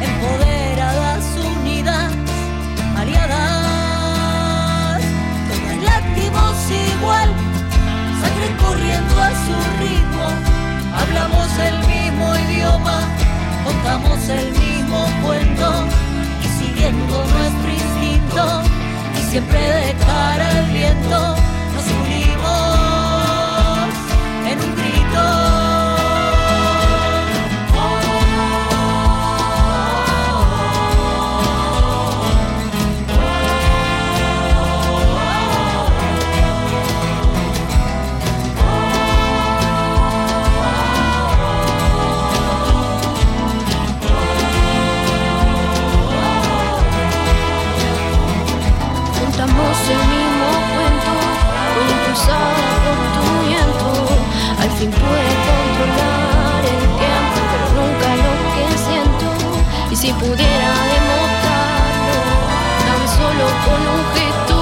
empoderadas, unidas, aliadas, todas látimos igual, sangre corriendo a su ritmo, hablamos el mismo idioma, contamos el mismo cuento y siguiendo nuestro instinto y siempre de cara al viento fin pude controlar el tiempo, pero nunca lo que siento. Y si pudiera demostrarlo, tan solo con un gesto,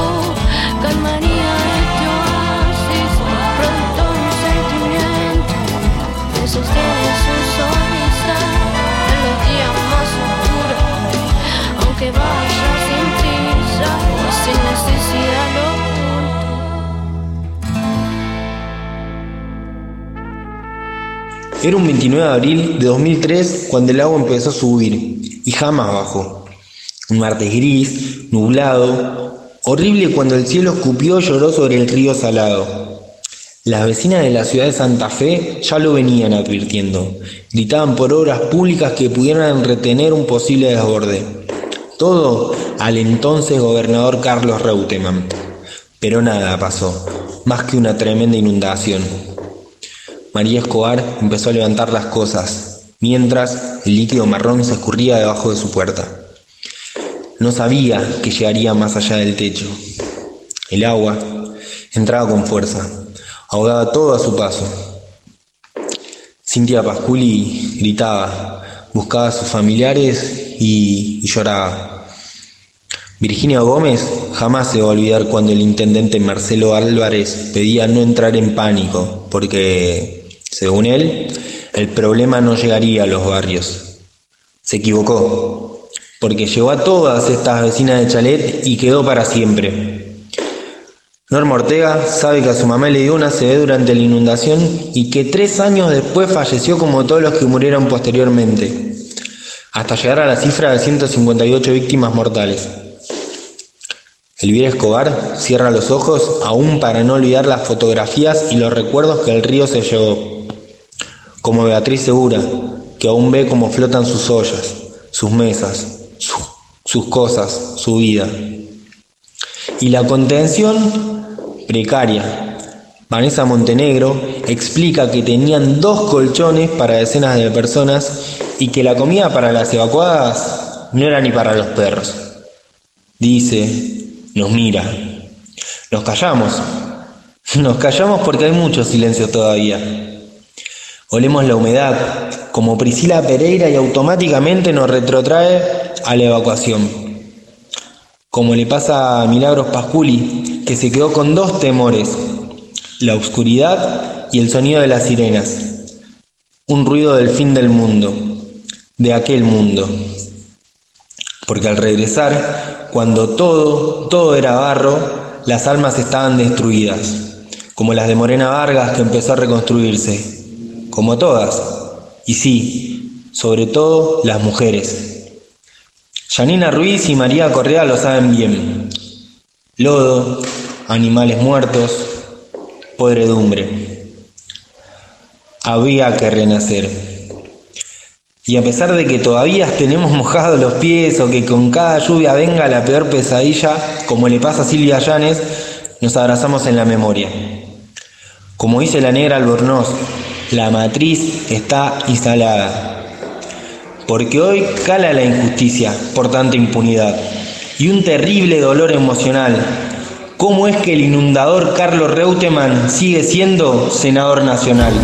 calmaría este oasis. Pronto un sentimiento que sostiene su sonrisa en los días más oscuros aunque vaya sin prisa sin necesidad Era un 29 de abril de 2003 cuando el agua empezó a subir y jamás bajó. Un martes gris, nublado, horrible cuando el cielo escupió y lloró sobre el río salado. Las vecinas de la ciudad de Santa Fe ya lo venían advirtiendo. Gritaban por obras públicas que pudieran retener un posible desborde. Todo al entonces gobernador Carlos Reutemann. Pero nada pasó, más que una tremenda inundación. María Escobar empezó a levantar las cosas, mientras el líquido marrón se escurría debajo de su puerta. No sabía que llegaría más allá del techo. El agua entraba con fuerza, ahogaba todo a su paso. Cintia Pasculi gritaba, buscaba a sus familiares y, y lloraba. Virginia Gómez jamás se va a olvidar cuando el intendente Marcelo Álvarez pedía no entrar en pánico, porque, según él, el problema no llegaría a los barrios. Se equivocó, porque llegó a todas estas vecinas de Chalet y quedó para siempre. Norma Ortega sabe que a su mamá le dio una CB durante la inundación y que tres años después falleció como todos los que murieron posteriormente, hasta llegar a la cifra de 158 víctimas mortales. Elvira Escobar cierra los ojos aún para no olvidar las fotografías y los recuerdos que el río se llevó. Como Beatriz Segura, que aún ve cómo flotan sus ollas, sus mesas, su- sus cosas, su vida. Y la contención precaria. Vanessa Montenegro explica que tenían dos colchones para decenas de personas y que la comida para las evacuadas no era ni para los perros. Dice, nos mira. Nos callamos. Nos callamos porque hay mucho silencio todavía. Olemos la humedad, como Priscila Pereira, y automáticamente nos retrotrae a la evacuación. Como le pasa a Milagros Pasculi, que se quedó con dos temores, la oscuridad y el sonido de las sirenas. Un ruido del fin del mundo, de aquel mundo. Porque al regresar, cuando todo, todo era barro, las almas estaban destruidas, como las de Morena Vargas que empezó a reconstruirse, como todas, y sí, sobre todo las mujeres. Janina Ruiz y María Correa lo saben bien. Lodo, animales muertos, podredumbre. Había que renacer. Y a pesar de que todavía tenemos mojados los pies o que con cada lluvia venga la peor pesadilla, como le pasa a Silvia Llanes, nos abrazamos en la memoria. Como dice la negra Albornoz, la matriz está instalada. Porque hoy cala la injusticia por tanta impunidad y un terrible dolor emocional. ¿Cómo es que el inundador Carlos Reutemann sigue siendo senador nacional?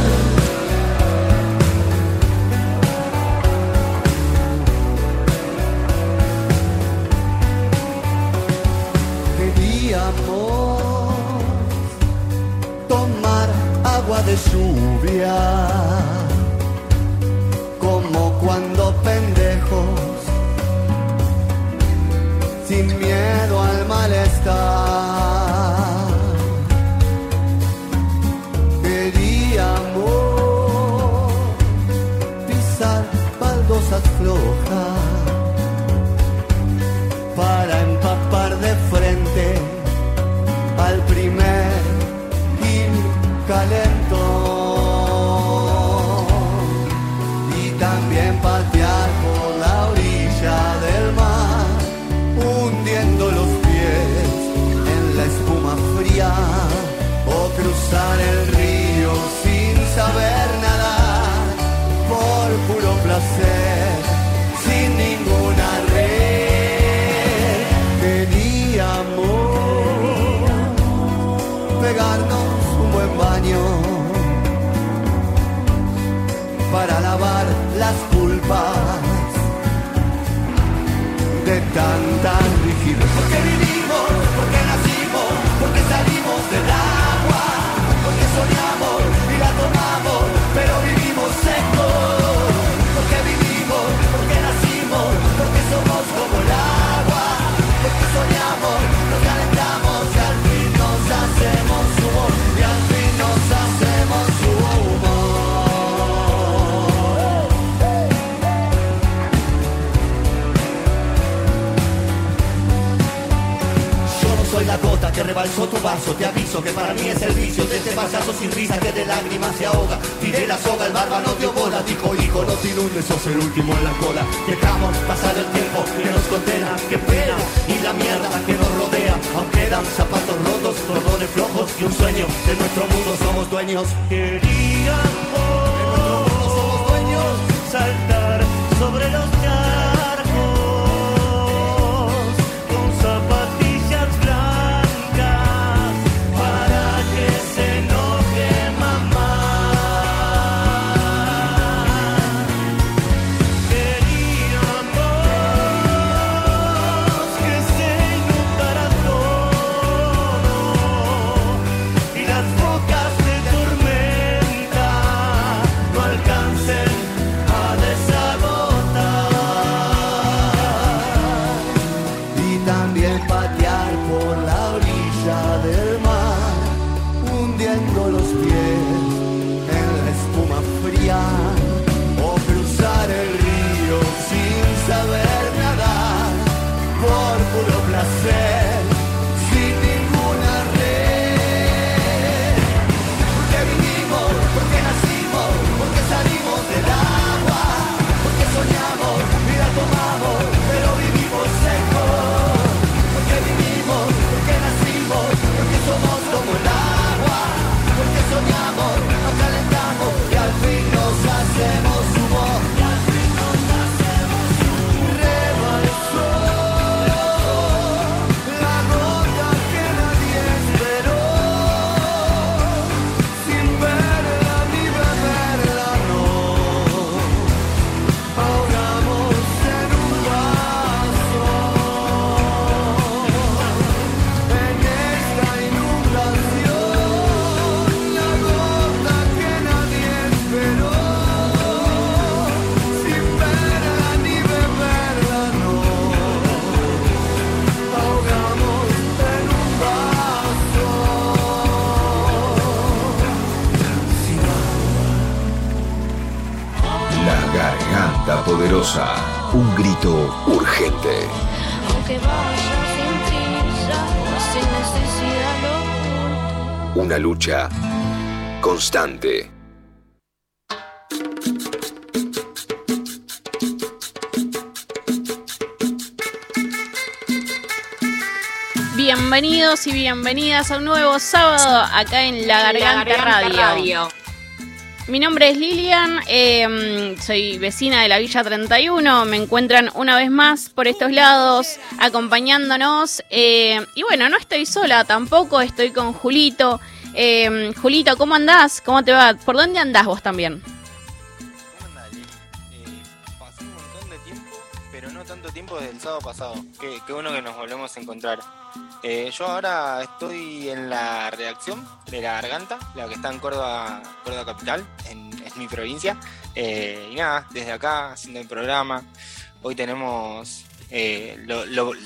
Soy la gota que rebalsó tu vaso, te aviso que para mí es el vicio de este payaso sin risa que de lágrimas se ahoga. Tiré la soga, el barba no dio bola, dijo hijo, no te inundes, sos el último en la cola. Dejamos pasar el tiempo que nos condena, qué pena, y la mierda que nos rodea. Aunque quedan zapatos rotos, cordones flojos y un sueño de nuestro mundo somos dueños. Queríamos, de dueños, saltar sobre los Un grito urgente. Aunque vaya sin prisa sin necesidad. Una lucha constante. Bienvenidos y bienvenidas a un nuevo sábado acá en La Garganta, Radio. Mi nombre es Lilian, eh, soy vecina de la Villa 31, me encuentran una vez más por estos lados acompañándonos eh, y bueno, no estoy sola tampoco, estoy con Julito. Eh, Julito, ¿cómo andás? ¿Cómo te va? ¿Por dónde andás vos también? Tiempo desde el sábado pasado. Qué, qué bueno que nos volvemos a encontrar. Eh, yo ahora estoy en la redacción de La Garganta, la que está en Córdoba, Córdoba Capital, en, mi provincia. Eh, y nada, desde acá haciendo el programa. Hoy tenemos eh,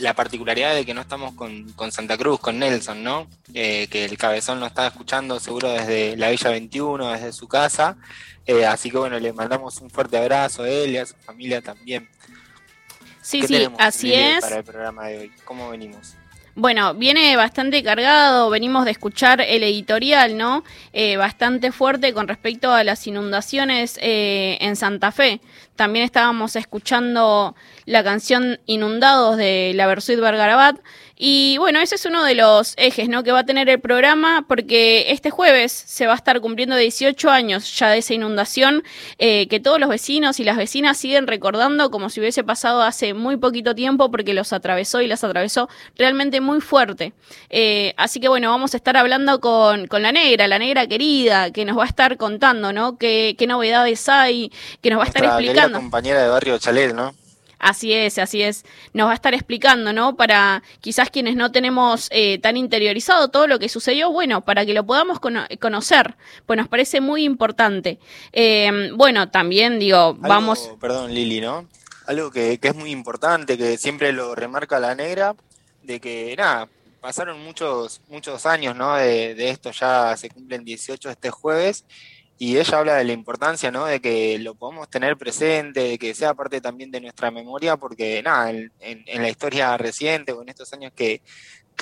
la particularidad de que no estamos con, Santa Cruz, con Nelson, ¿no? Eh, que el cabezón nos está escuchando seguro desde la Villa 21, desde su casa. Eh, así que bueno, le mandamos un fuerte abrazo a él y a su familia también. Sí, sí, así es. Para el programa de hoy, ¿cómo venimos? Bueno, viene bastante cargado, venimos de escuchar el editorial, ¿no? Eh, bastante fuerte con respecto a las inundaciones eh, en Santa Fe. También estábamos escuchando la canción Inundados de la Versuit Bergarabat. Y bueno, ese es uno de los ejes ¿no? que va a tener el programa porque este jueves se va a estar cumpliendo 18 años ya de esa inundación eh, que todos los vecinos y las vecinas siguen recordando como si hubiese pasado hace muy poquito tiempo porque los atravesó y las atravesó realmente muy fuerte. Eh, así que bueno, vamos a estar hablando con, con, la negra, la negra querida, que nos va a estar contando, ¿no? Qué, qué novedades hay, que nos va a estar explicando. Compañera de barrio Chalet, ¿no? Así es, así es. Nos va a estar explicando, ¿no? Para quizás quienes no tenemos eh, tan interiorizado todo lo que sucedió, bueno, para que lo podamos conocer, pues nos parece muy importante. Eh, bueno, también digo, vamos... Perdón, Lili, ¿no? Algo que, que es muy importante, que siempre lo remarca la negra, de que, nada, pasaron muchos, muchos años, ¿no? De, de esto, ya se cumplen 18 este jueves y ella habla de la importancia, ¿no? De que lo podamos tener presente, de que sea parte también de nuestra memoria, porque nada, en, la historia reciente o en estos años que,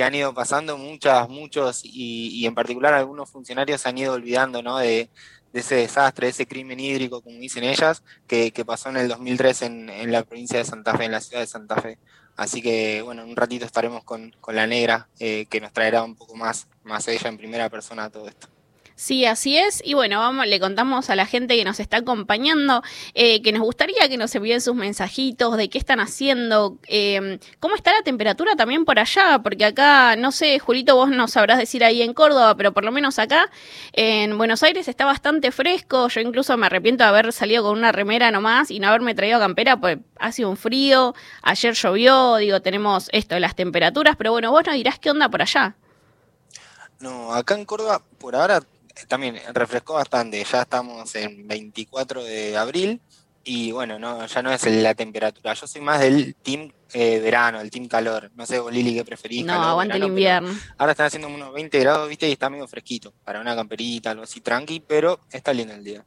han ido pasando, muchas, muchos, y, en particular algunos funcionarios se han ido olvidando, ¿no? De, ese desastre, de ese crimen hídrico, como dicen ellas, que, pasó en el 2003 en, en, la provincia de Santa Fe, en la ciudad de Santa Fe. Así que, bueno, en un ratito estaremos con, la negra, eh, que nos traerá un poco más, más ella en primera persona todo esto. Sí, así es. Y bueno, vamos, le contamos a la gente que nos está acompañando eh, que nos gustaría que nos envíen sus mensajitos de qué están haciendo, eh, cómo está la temperatura también por allá, porque acá, no sé, Julito, vos nos sabrás decir ahí en Córdoba, pero por lo menos acá en Buenos Aires está bastante fresco. Yo incluso me arrepiento de haber salido con una remera nomás y no haberme traído campera, pues ha sido un frío. Ayer llovió, digo, tenemos esto, las temperaturas, pero bueno, vos nos dirás qué onda por allá. No, acá en Córdoba por ahora también refrescó bastante, ya estamos en 24 de abril y bueno, no ya no es la temperatura, yo soy más del team eh, verano, el team calor, no sé vos Lili qué preferís. No, aguante el invierno. Ahora están haciendo unos 20 grados, viste, y está medio fresquito, para una camperita, algo así tranqui, pero está lindo el día.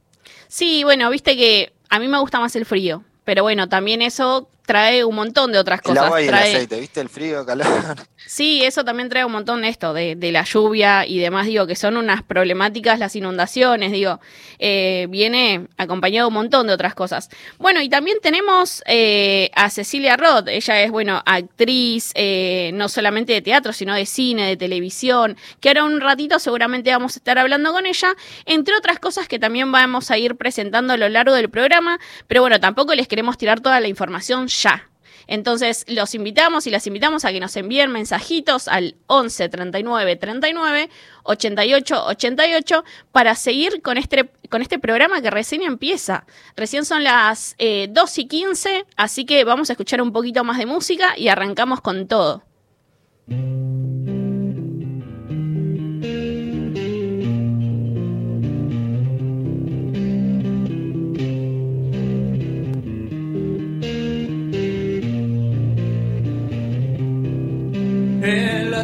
Sí, bueno, viste que a mí me gusta más el frío, pero bueno, también eso trae un montón de otras cosas. El agua y el aceite, ¿viste? El frío, calor. Sí, eso también trae un montón de esto, de, la lluvia y demás, digo, que son unas problemáticas las inundaciones, digo, eh, viene acompañado un montón de otras cosas. Bueno, y también tenemos eh, a Cecilia Roth, ella es, bueno, actriz, eh, no solamente de teatro, sino de cine, de televisión, que ahora un ratito seguramente vamos a estar hablando con ella, entre otras cosas que también vamos a ir presentando a lo largo del programa, pero bueno, tampoco les queremos tirar toda la información ya. Entonces los invitamos y las invitamos a que nos envíen mensajitos al 11 39 39 88 88 para seguir con este, con este programa que recién empieza. Recién son las 2 eh, y 15, así que vamos a escuchar un poquito más de música y arrancamos con todo.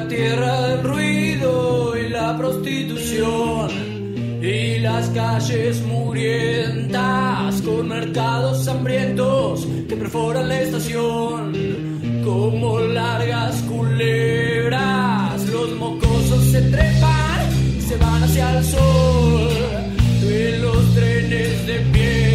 Tierra del ruido y la prostitución y las calles murientas con mercados hambrientos que perforan la estación como largas culebras. Los mocosos se trepan y se van hacia el sol en los trenes de piedra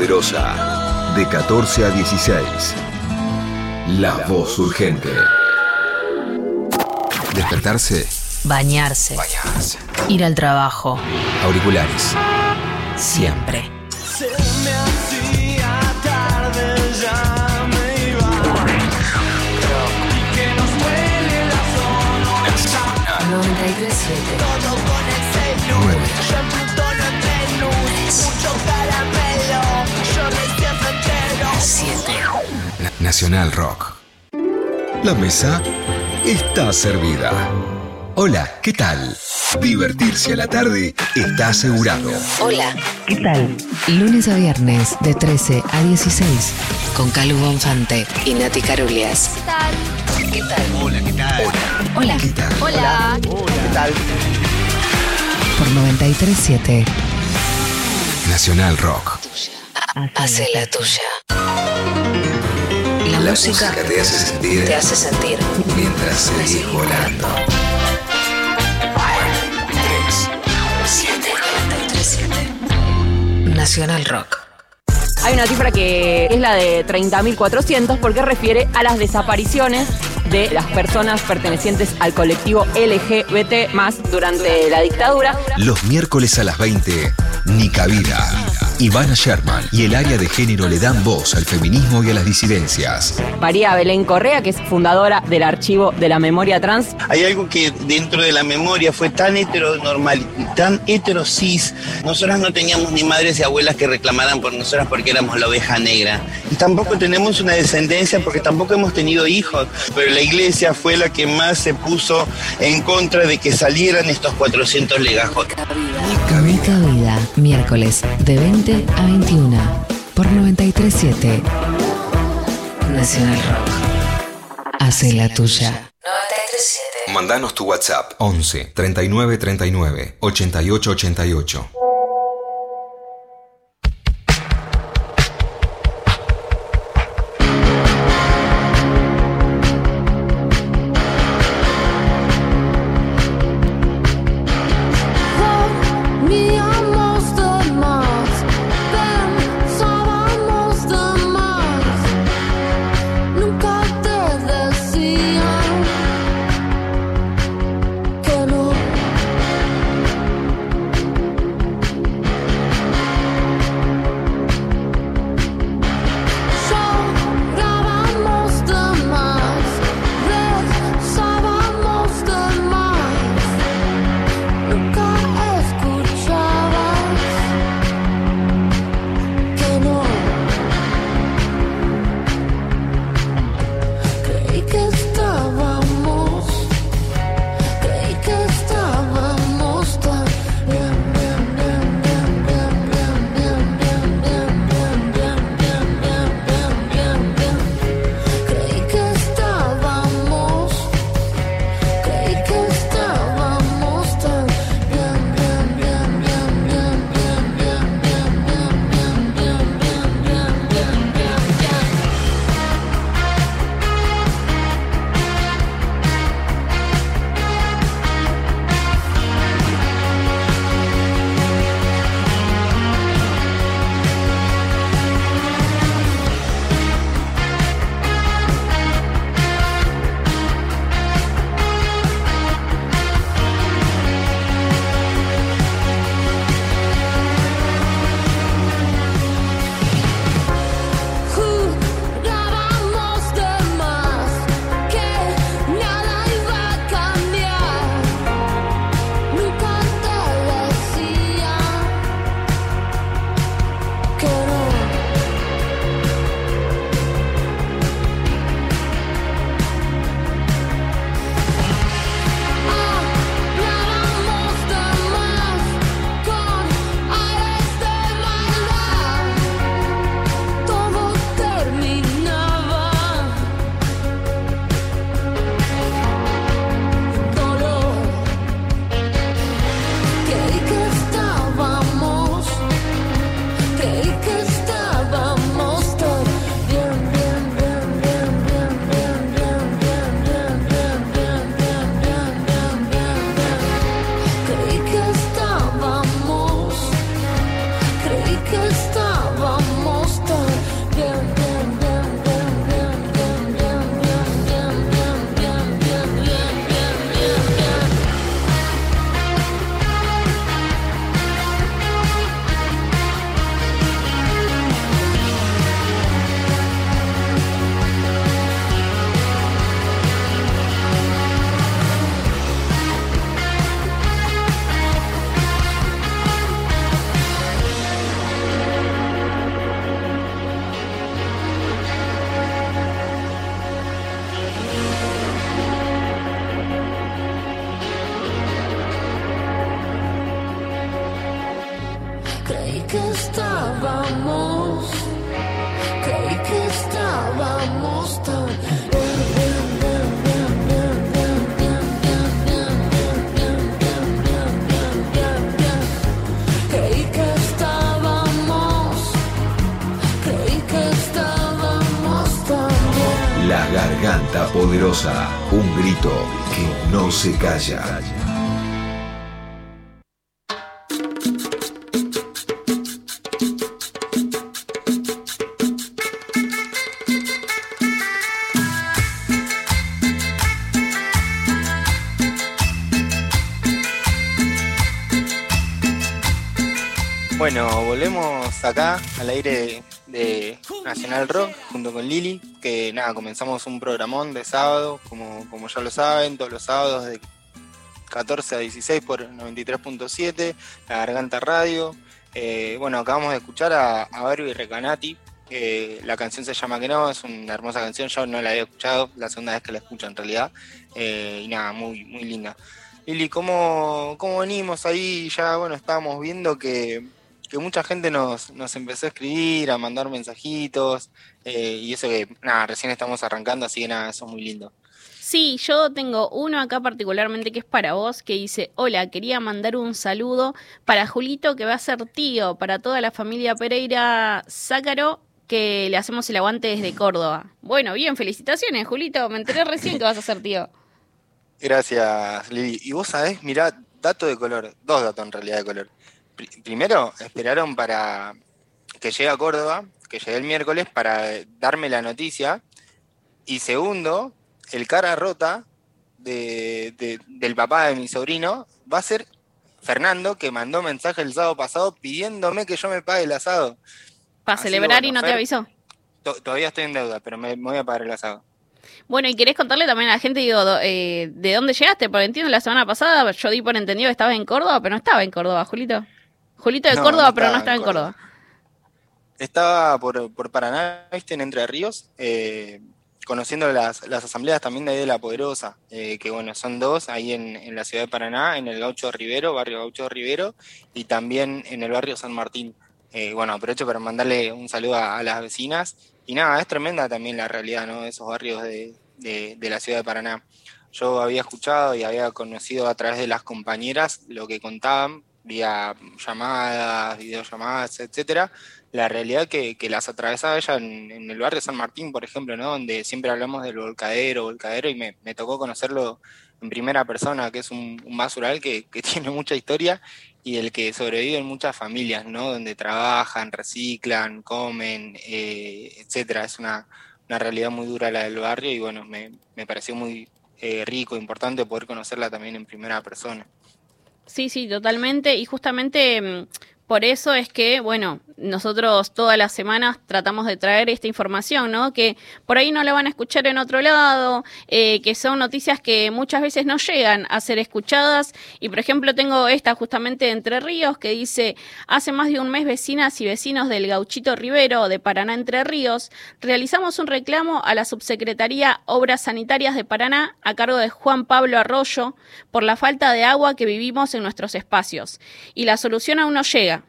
Poderosa. De 14 a 16. La voz urgente. Despertarse. Bañarse. Bañarse. Ir al trabajo. Auriculares. Siempre. Se me hacía tarde, ya me iba. Y que nos huele la zona. 937. Nacional Rock. La mesa está servida. Hola, ¿qué tal? Divertirse a la tarde está asegurado. Hola. ¿Qué tal? Lunes a viernes de 13 a 16 con Calu Bonfante y Nati Carulias. ¿Qué tal? ¿Qué tal? Hola, ¿qué tal? Hola. ¿Qué tal? Hola. ¿Qué tal? Por 937 Nacional Rock. hace la tuya. La, música, música te hace sentir te hace sentir. mientras seguís volando. 3, 7. 937 Nacional Rock. Hay una cifra que es la de 30.400 porque refiere a las desapariciones de las personas pertenecientes al colectivo LGBT más durante la dictadura. Los miércoles a las 20, Nica Vida. Ivana Sherman y el área de género le dan voz al feminismo y a las disidencias. María Belén Correa, que es fundadora del archivo de la memoria trans. Hay algo que dentro de la memoria fue tan heteronormal, tan heterosis. Nosotras no teníamos ni madres y abuelas que reclamaran por nosotras porque éramos la oveja negra. Y tampoco tenemos una descendencia porque tampoco hemos tenido hijos. Pero la iglesia fue la que más se puso en contra de que salieran estos 400 legajos. Nica Vida, miércoles de 20 a 21 por 937 Nacional Rock. Hace la tuya. 937 Mandanos tu WhatsApp 11 39 39 88 88. Bueno, volvemos acá al aire de Nacional Rock junto con Lili, que nada, comenzamos un programón de sábado, como, como ya lo saben, todos los sábados de 14 a 16 por 93.7, La Garganta Radio. Eh, bueno, acabamos de escuchar a, a Barbie Recanati, que la canción se llama Que no, es una hermosa canción, yo no la había escuchado, la segunda vez que la escucho en realidad, eh, y nada, muy, muy linda. Lili, ¿cómo, ¿cómo venimos ahí? Ya, bueno, estábamos viendo que, que mucha gente nos, nos empezó a escribir, a mandar mensajitos, eh, y eso que, nada, recién estamos arrancando, así que nada, eso es muy lindo. Sí, yo tengo uno acá particularmente que es para vos, que dice, hola, quería mandar un saludo para Julito, que va a ser tío, para toda la familia Pereira Zácaro, que le hacemos el aguante desde Córdoba. Bueno, bien, felicitaciones, Julito, me enteré recién que vas a ser tío. Gracias, Lili. Y vos sabés, mirá, dato de color, dos datos en realidad de color. Pri- primero, esperaron para que llegue a Córdoba, que llegue el miércoles, para darme la noticia. Y segundo, el cara rota de- de- del papá de mi sobrino va a ser Fernando, que mandó mensaje el sábado pasado pidiéndome que yo me pague el asado. Para Así celebrar y no te avisó. To- todavía estoy en deuda, pero me, me voy a pagar el asado. Bueno, y querés contarle también a la gente, digo, do- eh, ¿de dónde llegaste? Porque entiendo, la semana pasada yo di por entendido que estabas en Córdoba, pero no estaba en Córdoba, Julito. Julito de No, Córdoba, no pero no estaba en Córdoba. Estaba por, por Paraná, viste, en Entre Ríos, eh, conociendo las, las asambleas también de ahí de La Poderosa, eh, que bueno, son dos, ahí en, en la ciudad de Paraná, en el Gaucho Rivero, barrio Gaucho Rivero, y también en el barrio San Martín. Eh, bueno, aprovecho para mandarle un saludo a, las vecinas. Y nada, es tremenda también la realidad, ¿no? De esos barrios de, de- de la ciudad de Paraná. Yo había escuchado y había conocido a través de las compañeras lo que contaban, vía llamadas, videollamadas, etcétera, la realidad que, que las atravesaba ella en, en el barrio San Martín, por ejemplo, ¿no? Donde siempre hablamos del volcadero, volcadero, y me, tocó conocerlo en primera persona, que es un, un basural que, tiene mucha historia y el que sobreviven muchas familias, ¿no? Donde trabajan, reciclan, comen, eh, etcétera. Es una, una realidad muy dura la del barrio y bueno, me, me pareció muy eh, rico, importante poder conocerla también en primera persona. Sí, sí, totalmente. Y justamente mm, por eso es que, bueno, nosotros todas las semanas tratamos de traer esta información, ¿no? Que por ahí no la van a escuchar en otro lado, eh, que son noticias que muchas veces no llegan a ser escuchadas. Y por ejemplo, tengo esta justamente de Entre Ríos que dice: Hace más de un mes, vecinas y vecinos del Gauchito Rivero de Paraná Entre Ríos realizamos un reclamo a la Subsecretaría Obras Sanitarias de Paraná a cargo de Juan Pablo Arroyo por la falta de agua que vivimos en nuestros espacios. Y la solución aún no llega.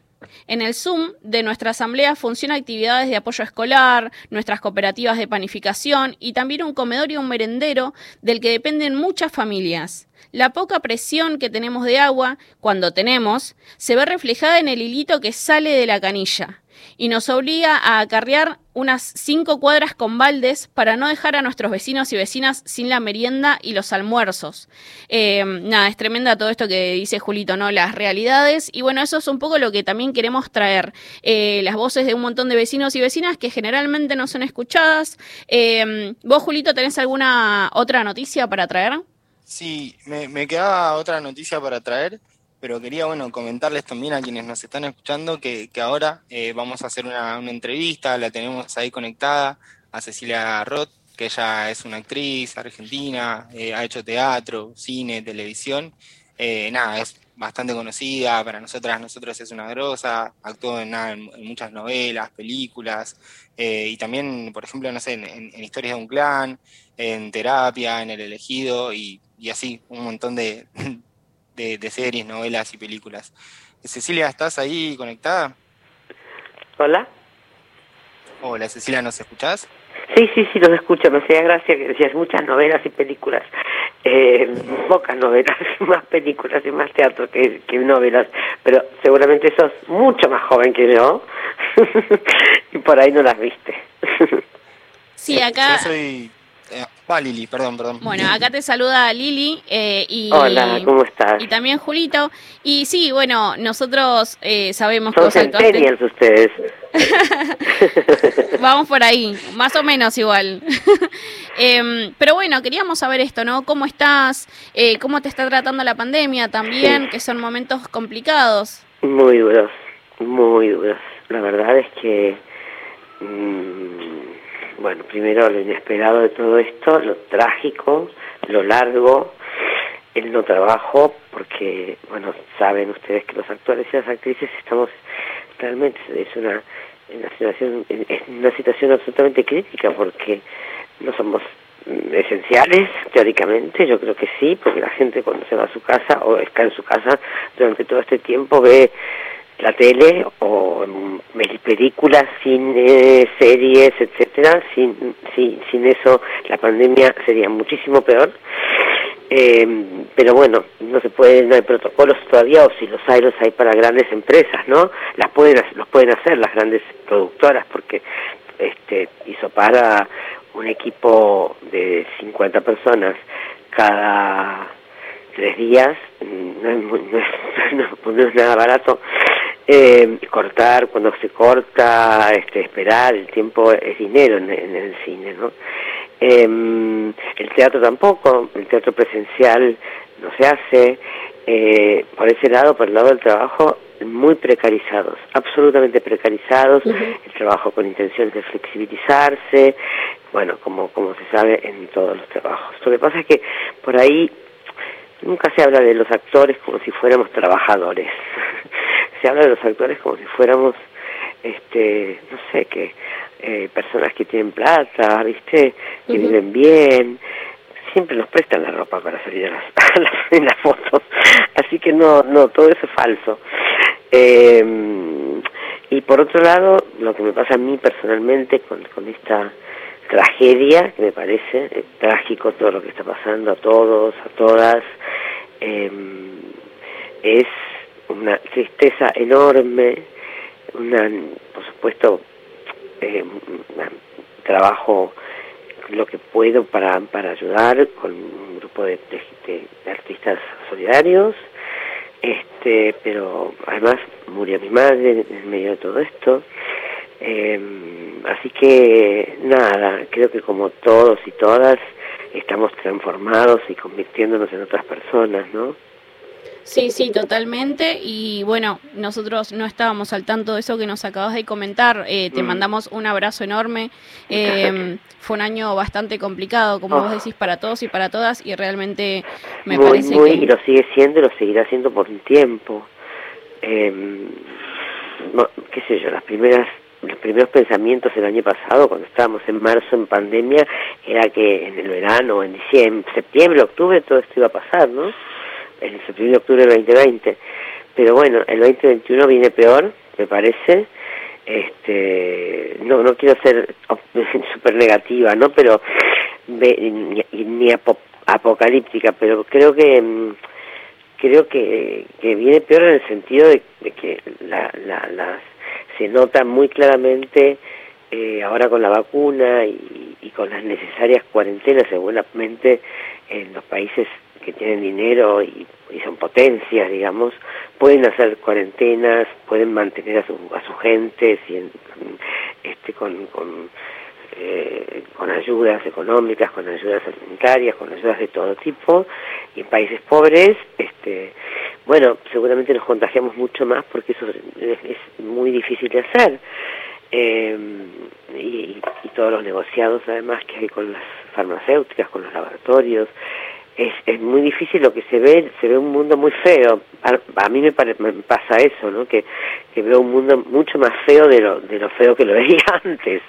En el Zoom de nuestra asamblea funcionan actividades de apoyo escolar, nuestras cooperativas de panificación y también un comedor y un merendero del que dependen muchas familias. La poca presión que tenemos de agua, cuando tenemos, se ve reflejada en el hilito que sale de la canilla. Y nos obliga a acarrear unas cinco cuadras con baldes para no dejar a nuestros vecinos y vecinas sin la merienda y los almuerzos. Eh, nada, es tremenda todo esto que dice Julito, ¿no? Las realidades. Y bueno, eso es un poco lo que también queremos traer. Eh, las voces de un montón de vecinos y vecinas que generalmente no son escuchadas. Eh, ¿Vos, Julito, tenés alguna otra noticia para traer? Sí, me, me quedaba otra noticia para traer pero quería bueno comentarles también a quienes nos están escuchando que, que ahora eh, vamos a hacer una, una, entrevista, la tenemos ahí conectada a Cecilia Roth, que ella es una actriz argentina, eh, ha hecho teatro, cine, televisión, eh, nada, es bastante conocida, para nosotras, nosotros es una grosa, actuó en, en, en muchas novelas, películas, y también, por ejemplo, no sé, en, en, Historias de un Clan, en Terapia, en El Elegido, y, y así, un montón de, de, de, series, novelas y películas. Cecilia, ¿estás ahí conectada? Hola. Hola, Cecilia, ¿nos escuchás? Sí, sí, sí, los escucho. Me hacía gracia que decías muchas novelas y películas. Eh, pocas novelas, más películas y más teatro que, que novelas. Pero seguramente sos mucho más joven que yo. y por ahí no las viste. sí, acá... Yo soy eh, ah, Lili, perdón, perdón. Bueno, acá te saluda Lili eh, y... Hola, ¿cómo estás? Y también Julito. Y sí, bueno, nosotros eh, sabemos Son que ustedes. Vamos por ahí, más o menos igual. eh, pero bueno, queríamos saber esto, ¿no? ¿Cómo estás? Eh, ¿Cómo te está tratando la pandemia también? Sí. Que son momentos complicados. Muy duros, muy duros. La verdad es que... Mmm, bueno, primero lo inesperado de todo esto, lo trágico, lo largo, el no trabajo, porque, bueno, saben ustedes que los actores y las actrices estamos realmente, es una, una situación, es una situación absolutamente crítica, porque no somos esenciales, teóricamente, yo creo que sí, porque la gente cuando se va a su casa o está en su casa durante todo este tiempo ve la tele o películas, cine, series, etcétera. Sin, sin, sin eso la pandemia sería muchísimo peor. Eh, pero bueno, no se puede, no hay protocolos todavía, o si los hay, los hay para grandes empresas, ¿no? Las pueden, los pueden hacer las grandes productoras, porque este hizo para un equipo de 50 personas cada tres días, no es, no es, no es nada barato, eh, cortar cuando se corta, este, esperar, el tiempo es dinero en, en el cine, ¿no? Eh, el teatro tampoco, el teatro presencial no se hace, eh, por ese lado, por el lado del trabajo, muy precarizados, absolutamente precarizados, uh -huh. el trabajo con intenciones de flexibilizarse, bueno, como, como se sabe en todos los trabajos. Lo que pasa es que por ahí nunca se habla de los actores como si fuéramos trabajadores. se habla de los actores como si fuéramos, este, no sé, que eh, personas que tienen plata, ¿viste? Que uh -huh. viven bien. Siempre nos prestan la ropa para salir a las, a las, en las fotos. Así que no, no, todo eso es falso. Eh, y por otro lado, lo que me pasa a mí personalmente con, con esta tragedia, me parece eh, trágico todo lo que está pasando a todos, a todas, eh, es una tristeza enorme, una, por supuesto, eh, trabajo lo que puedo para, para ayudar con un grupo de, de, de, artistas solidarios, este, pero además murió mi madre en medio de todo esto, eh, así que nada, creo que como todos y todas estamos transformados y convirtiéndonos en otras personas, ¿no? Sí, sí, totalmente. Y bueno, nosotros no estábamos al tanto de eso que nos acabas de comentar. Eh, te mm. mandamos un abrazo enorme. Eh, fue un año bastante complicado, como oh. vos decís, para todos y para todas. Y realmente me muy, parece muy, que... Y lo sigue siendo y lo seguirá siendo por un tiempo. Eh, no, qué sé yo, las primeras los primeros pensamientos el año pasado, cuando estábamos en marzo en pandemia, era que en el verano, en diciembre, septiembre, octubre, todo esto iba a pasar, ¿no? El septiembre octubre del 2020. Pero bueno, el 2021 viene peor, me parece. Este, no, no quiero ser súper negativa, ¿no? Pero ni, ni apocalíptica, pero creo que mm, creo que, que viene peor en el sentido de, de que la, la, las se nota muy claramente eh, ahora con la vacuna y, con las necesarias cuarentenas seguramente en los países que tienen dinero y, y, son potencias, digamos, pueden hacer cuarentenas, pueden mantener a su, a su gente este, con, con, eh, con ayudas económicas, con ayudas sanitarias, con ayudas de todo tipo, y en países pobres, este, bueno, seguramente nos contagiamos mucho más porque eso es, muy difícil de hacer. Eh, y, y, todos los negociados además que hay con las farmacéuticas, con los laboratorios, es, es muy difícil lo que se ve, se ve un mundo muy feo. A, a mí me, pare, me, pasa eso, ¿no? Que, que veo un mundo mucho más feo de lo, de lo feo que lo veía antes.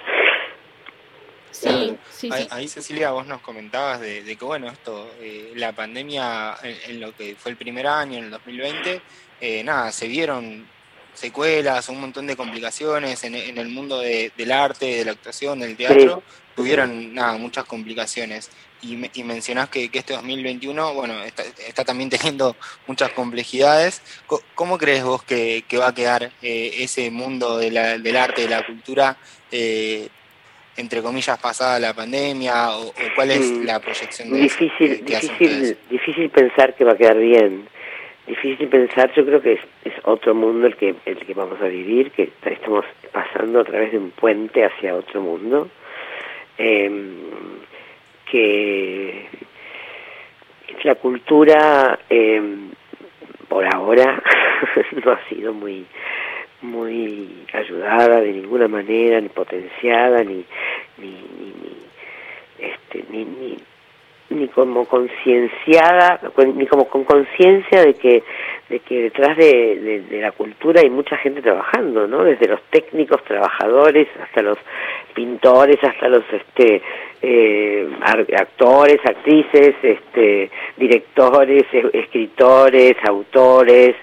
Sí, sí, ahí, ahí, Cecilia, vos nos comentabas de, de que, bueno, esto, eh, la pandemia en, en, lo que fue el primer año, en el 2020, eh, nada, se vieron secuelas, un montón de complicaciones en, en el mundo de, del arte, de la actuación, del teatro, sí. tuvieron nada, muchas complicaciones. Y, y mencionás que, que, este 2021, bueno, está, está, también teniendo muchas complejidades. ¿Cómo crees vos que, que va a quedar eh, ese mundo de la, del arte, de la cultura, eh, entre comillas, pasada la pandemia? ¿O, o cuál es mm, la proyección de difícil, eso? Que, difícil, difícil pensar que va a quedar bien difícil pensar, yo creo que es, es, otro mundo el que el que vamos a vivir, que estamos pasando a través de un puente hacia otro mundo, eh, que la cultura eh, por ahora no ha sido muy muy ayudada de ninguna manera, ni potenciada, ni ni, ni, este ni, ni ni como concienciada, ni como con conciencia de que de que detrás de, de, de, la cultura hay mucha gente trabajando, ¿no? Desde los técnicos, trabajadores, hasta los pintores, hasta los este eh, actores, actrices, este directores, escritores, autores,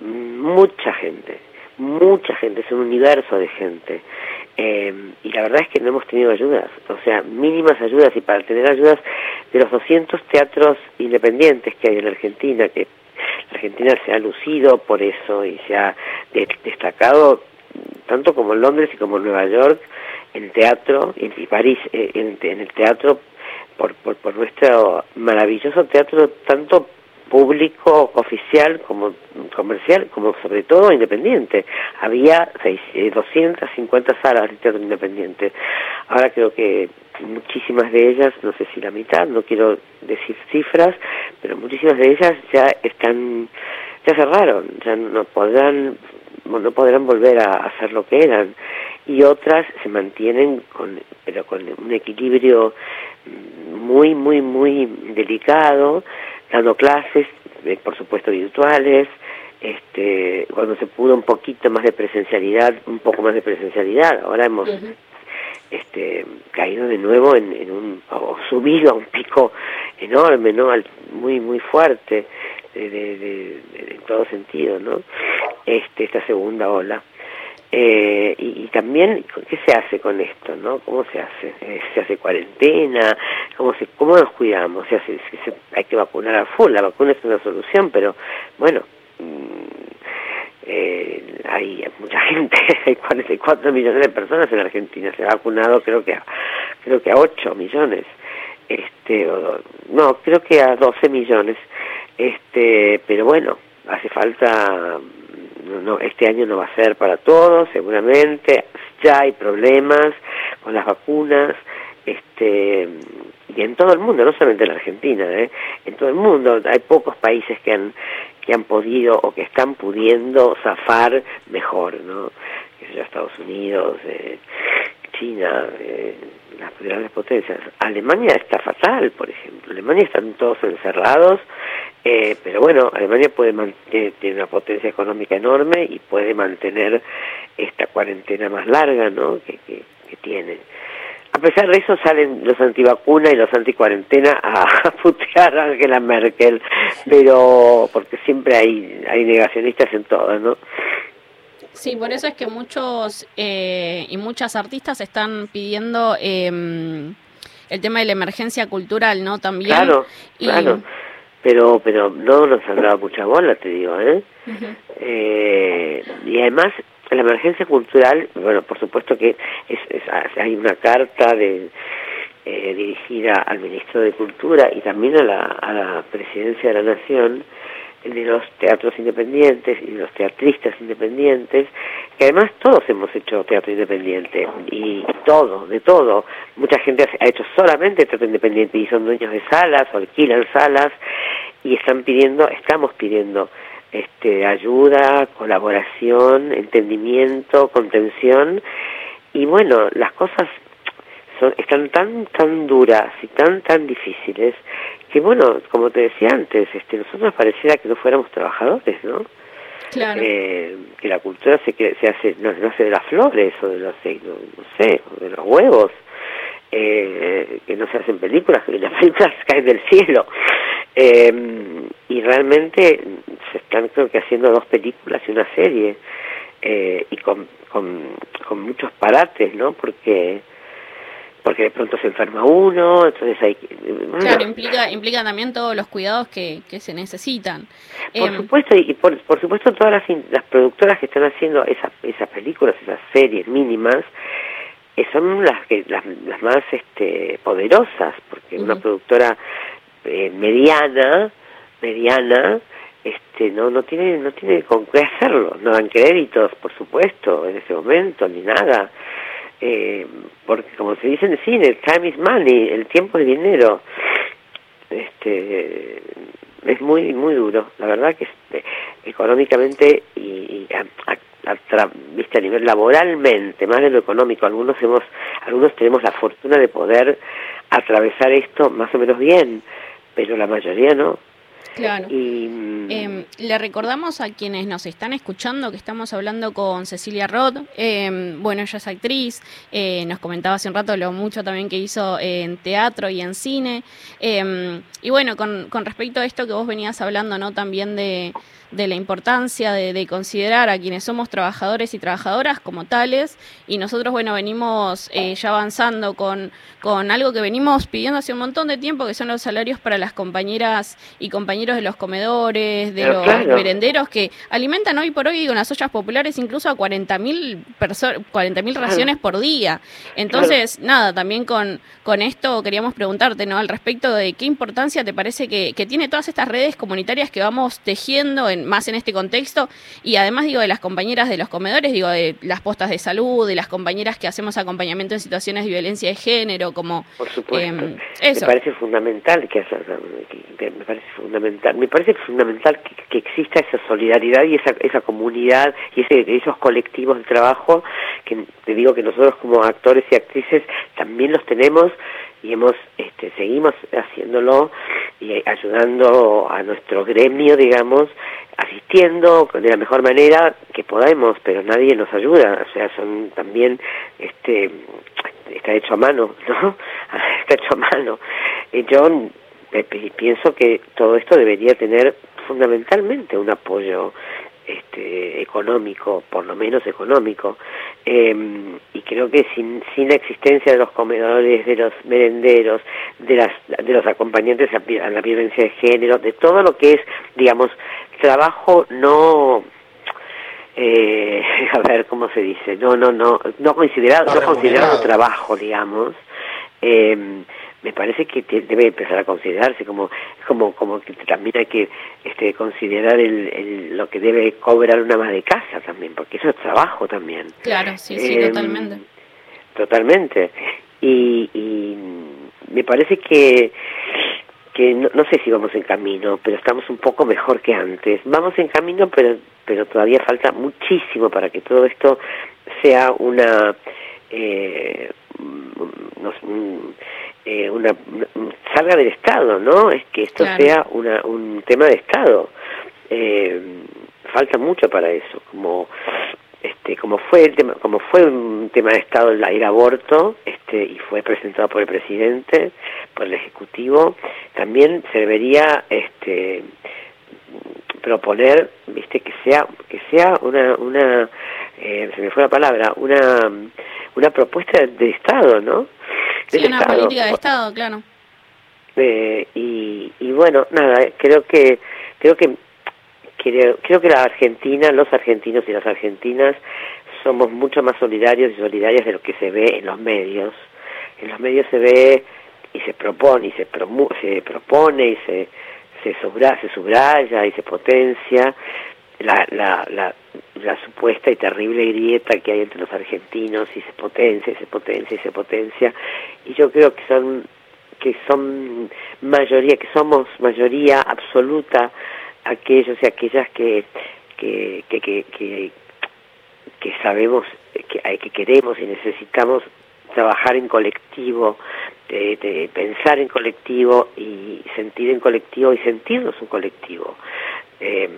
mucha gente, mucha gente, es un universo de gente. Eh, y la verdad es que no hemos tenido ayudas, o sea, mínimas ayudas, y para tener ayudas de los 200 teatros independientes que hay en la Argentina, que la Argentina se ha lucido por eso y se ha destacado tanto como en Londres y como en Nueva York en teatro y París eh, en, en el teatro por, por, por nuestro maravilloso teatro tanto público oficial como comercial, como sobre todo independiente. Había seis, eh, 250 salas de teatro independiente. Ahora creo que muchísimas de ellas, no sé si la mitad, no quiero decir cifras, pero muchísimas de ellas ya están, ya cerraron, ya no podrán, no podrán volver a hacer lo que eran. Y otras se mantienen con, pero con un equilibrio muy, muy, muy delicado, dando clases, eh, por supuesto virtuales, este, cuando se pudo un poquito más de presencialidad, un poco más de presencialidad, ahora hemos uh -huh. este, caído de nuevo en, en un, o subido a un pico enorme, ¿no? Al, muy, muy fuerte, de, de, de, de, en todo sentido, ¿no? Este, esta segunda ola. Eh, y, también, ¿qué se hace con esto? no ¿Cómo se hace? Eh, ¿Se hace cuarentena? ¿Cómo, se, cómo nos cuidamos? ¿Se hace, se, hay que vacunar a full, la vacuna es una solución, pero bueno, mmm, eh, hay mucha gente, hay 44 millones de personas en Argentina, se ha vacunado creo que a, creo que a 8 millones, este, o, no, creo que a 12 millones, este, pero bueno, hace falta no, no, este año no va a ser para todos, seguramente, ya hay problemas con las vacunas, este y en todo el mundo, no solamente en la Argentina, ¿eh? en todo el mundo hay pocos países que han que han podido o que están pudiendo zafar mejor, ¿no? Estados Unidos, eh, China, eh, las grandes potencias. Alemania está fatal, por ejemplo. Alemania están todos encerrados, eh, pero bueno, Alemania puede mantener, tiene una potencia económica enorme y puede mantener esta cuarentena más larga, ¿no? Que, que, que tiene. A pesar de eso salen los antivacunas y los anticuarentena a putear a Angela Merkel, pero porque siempre hay, hay negacionistas en todo, ¿no? Sí, por eso es que muchos eh, y muchas artistas están pidiendo eh, el tema de la emergencia cultural, ¿no? También. Claro, y... claro. Pero, pero no nos han dado mucha bola, te digo, ¿eh? Uh -huh. eh y además la emergencia cultural, bueno, por supuesto que es, hay una carta de eh, dirigida al ministro de Cultura y también a la, a la presidencia de la Nación de los teatros independientes y de los teatristas independientes, que además todos hemos hecho teatro independiente y todo, de todo. Mucha gente ha hecho solamente teatro independiente y son dueños de salas o alquilan salas y están pidiendo, estamos pidiendo este, ayuda, colaboración, entendimiento, contención y bueno, las cosas son, están tan tan duras y tan tan difíciles que bueno, como te decía antes, este, nosotros pareciera que no fuéramos trabajadores, ¿no? Claro. Eh, que la cultura se, se hace, no, no hace de las flores o de los, no, sé, de los huevos, eh, que no se hacen películas, que las películas caen del cielo. Eh, y realmente se están creo que haciendo dos películas y una serie, eh, y con, con, con muchos parates, ¿no? Porque porque de pronto se enferma uno, entonces hay Claro, implica, implica también todos los cuidados que, que se necesitan. Por em, supuesto, y por, por supuesto todas las, las productoras que están haciendo esas, esas películas, esas series mínimas, eh, son las que las, las más este, poderosas, porque una productora eh, mediana, mediana, este no no tiene no tiene con qué hacerlo. No dan créditos por supuesto en ese momento ni nada eh, porque como se dice en el cine, time is money, el tiempo es dinero. Este, es muy muy duro, la verdad que eh, económicamente y, a, a, a nivel laboralmente, más de lo económico, algunos hemos algunos tenemos la fortuna de poder atravesar esto más o menos bien, pero la mayoría no. Claro. Em, le recordamos a quienes nos están escuchando que estamos hablando con Cecilia Roth. Em, bueno, ella es actriz, eh, nos comentaba hace un rato lo mucho también que hizo en teatro y en cine. Em, y bueno, con, con respecto a esto que vos venías hablando, ¿no? También de, de la importancia de, considerar a quienes somos trabajadores y trabajadoras como tales y nosotros, bueno, venimos eh, ya avanzando con, con algo que venimos pidiendo hace un montón de tiempo, que son los salarios para las compañeras y compañeros de los comedores, de los merenderos, que alimentan hoy por hoy con las ollas populares incluso a 40.000 mil 40 raciones por día. Entonces, nada, también con, con esto queríamos preguntarte, ¿no? Al respecto de qué importancia te parece que, que tiene todas estas redes comunitarias que vamos tejiendo en más en este contexto. Y además digo de las compañeras de los comedores, digo de las postas de salud, de las compañeras que hacemos acompañamiento en situaciones de violencia de género, como... Por supuesto. Em, me parece fundamental que, me parece fundamental, me parece fundamental que, exista esa solidaridad y esa, esa comunidad y ese, esos colectivos de trabajo que te digo que nosotros como actores y actrices también los tenemos y hemos este, seguimos haciéndolo y ayudando a nuestro gremio digamos asistiendo de la mejor manera que podamos, pero nadie nos ayuda, o sea, son también, este, está hecho a mano, ¿no? está hecho a mano. Y yo pienso que todo esto debería tener fundamentalmente un apoyo este, económico, por lo menos económico, em, y creo que sin, sin la existencia de los comedores, de los merenderos, de, las, de los acompañantes a, a la violencia de género, de todo lo que es, digamos, trabajo no eh, a ver cómo se dice no no no no considerado no considerado trabajo digamos eh, me parece que debe empezar a considerarse como como como que también hay que este considerar el, el, lo que debe cobrar una más de casa también porque eso es trabajo también. Claro sí sí eh, totalmente. totalmente. Y, y me parece que que no, no, sé si vamos en camino, pero estamos un poco mejor que antes. Vamos en camino, pero, pero todavía falta muchísimo para que todo esto sea una, eh, eh una salga del Estado, ¿no? Es que esto sea una, un tema de Estado. Eh, falta mucho para eso, como este, como fue el tema, como fue un tema de estado el, aborto, este, y fue presentado por el presidente, por el ejecutivo, también se debería este proponer, viste, que sea, que sea una, una, eh, se me fue la palabra, una, una propuesta de estado, ¿no? Sí, una política de estado, claro. Eh, y, y bueno, nada, creo que, creo que creo, creo que la Argentina, los argentinos y las argentinas somos mucho más solidarios y solidarias de lo que se ve en los medios. En los medios se ve y se propone y se, se propone y se se, se subraya y se potencia la, la, la, la, supuesta y terrible grieta que hay entre los argentinos y se potencia y se potencia y se potencia y yo creo que son que son mayoría que somos mayoría absoluta aquellos y aquellas que que, que, que, que, que sabemos que, que queremos y necesitamos trabajar en colectivo, de, pensar en colectivo y sentir en colectivo y sentirnos un colectivo. Eh,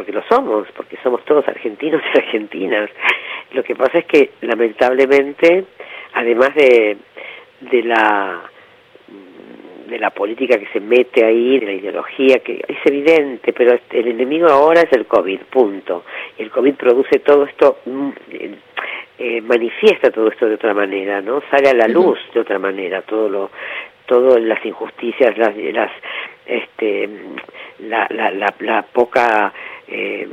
porque lo somos, porque somos todos argentinos y argentinas. Lo que pasa es que lamentablemente, además de, de la de la política que se mete ahí, de la ideología, que es evidente, pero el enemigo ahora es el COVID, punto. El COVID produce todo esto mm, eh, manifiesta todo esto de otra manera, ¿no? Sale a la luz de otra manera, todo lo, todas las injusticias, las, las, este, la, la, la, la poca, eh,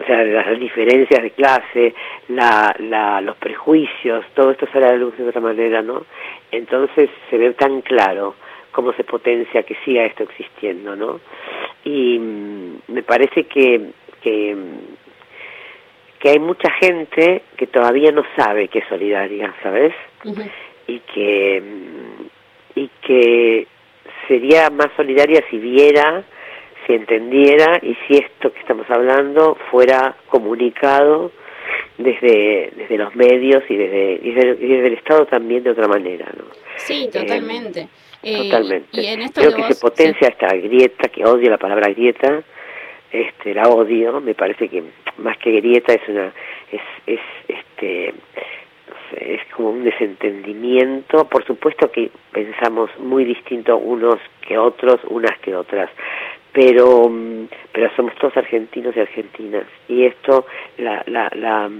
o sea, las diferencias de clase, la, la, los prejuicios, todo esto sale a la luz de otra manera, ¿no? Entonces se ve tan claro cómo se potencia que siga esto existiendo, ¿no? Y mm, me parece que, que que hay mucha gente que todavía no sabe que es solidaria, ¿sabes? Y que mm, y que sería más solidaria si viera, si entendiera y si esto que estamos hablando fuera comunicado desde desde los medios y desde desde, el Estado también de otra manera, ¿no? Sí, totalmente. Eh, totalmente. Y en esto Creo que, se potencia esta grieta, que odio la palabra grieta, este la odio, me parece que más que grieta es una es es este es como un desentendimiento por supuesto que pensamos muy distinto unos que otros unas que otras pero mm, pero somos todos argentinos y argentinas y esto la la la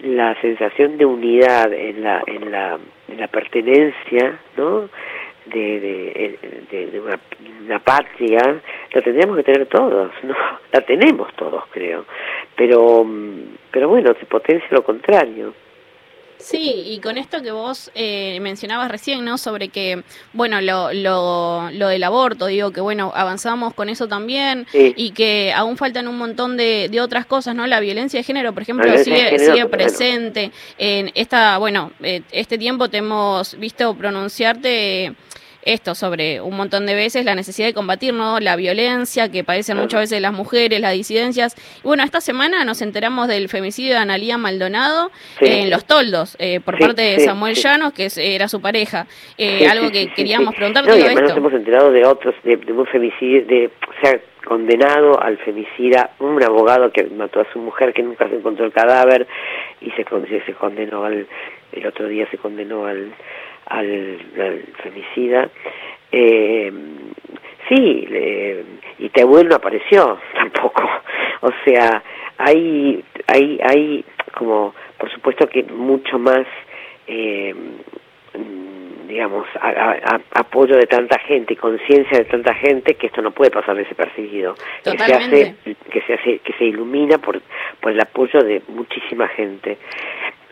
la sensación de unidad en la en la en la pertenencia no de, de, de, una, una, patria, la tendríamos que tener todos, ¿no? La tenemos todos, creo. Pero, pero bueno, se potencia lo contrario. Sí, y con esto que vos eh, mencionabas recién, ¿no? Sobre que, bueno, lo, lo, lo del aborto, digo que, bueno, avanzamos con eso también y que aún faltan un montón de, de otras cosas, ¿no? La violencia de género, por ejemplo, sigue, sigue presente. En esta, bueno, eh, este tiempo te hemos visto pronunciarte esto sobre un montón de veces la necesidad de combatir ¿no? la violencia que padecen muchas veces las mujeres, las disidencias. Y bueno, esta semana nos enteramos del femicidio de Analía Maldonado en Los Toldos por parte de Samuel Llanos, que era su pareja. Eh, algo que queríamos preguntar. No, y además nos hemos enterado de otros, de, un femicidio, de, o sea, condenado al femicida un abogado que mató a su mujer que nunca se encontró el cadáver y se, se condenó al, el otro día se condenó al al, femicida. Eh, sí, y Tehuel no apareció tampoco. O sea, hay, hay, hay como, por supuesto que mucho más, eh, digamos, apoyo de tanta gente y conciencia de tanta gente que esto no puede pasar desapercibido. Que se hace, que se hace, que se ilumina por, por el apoyo de muchísima gente,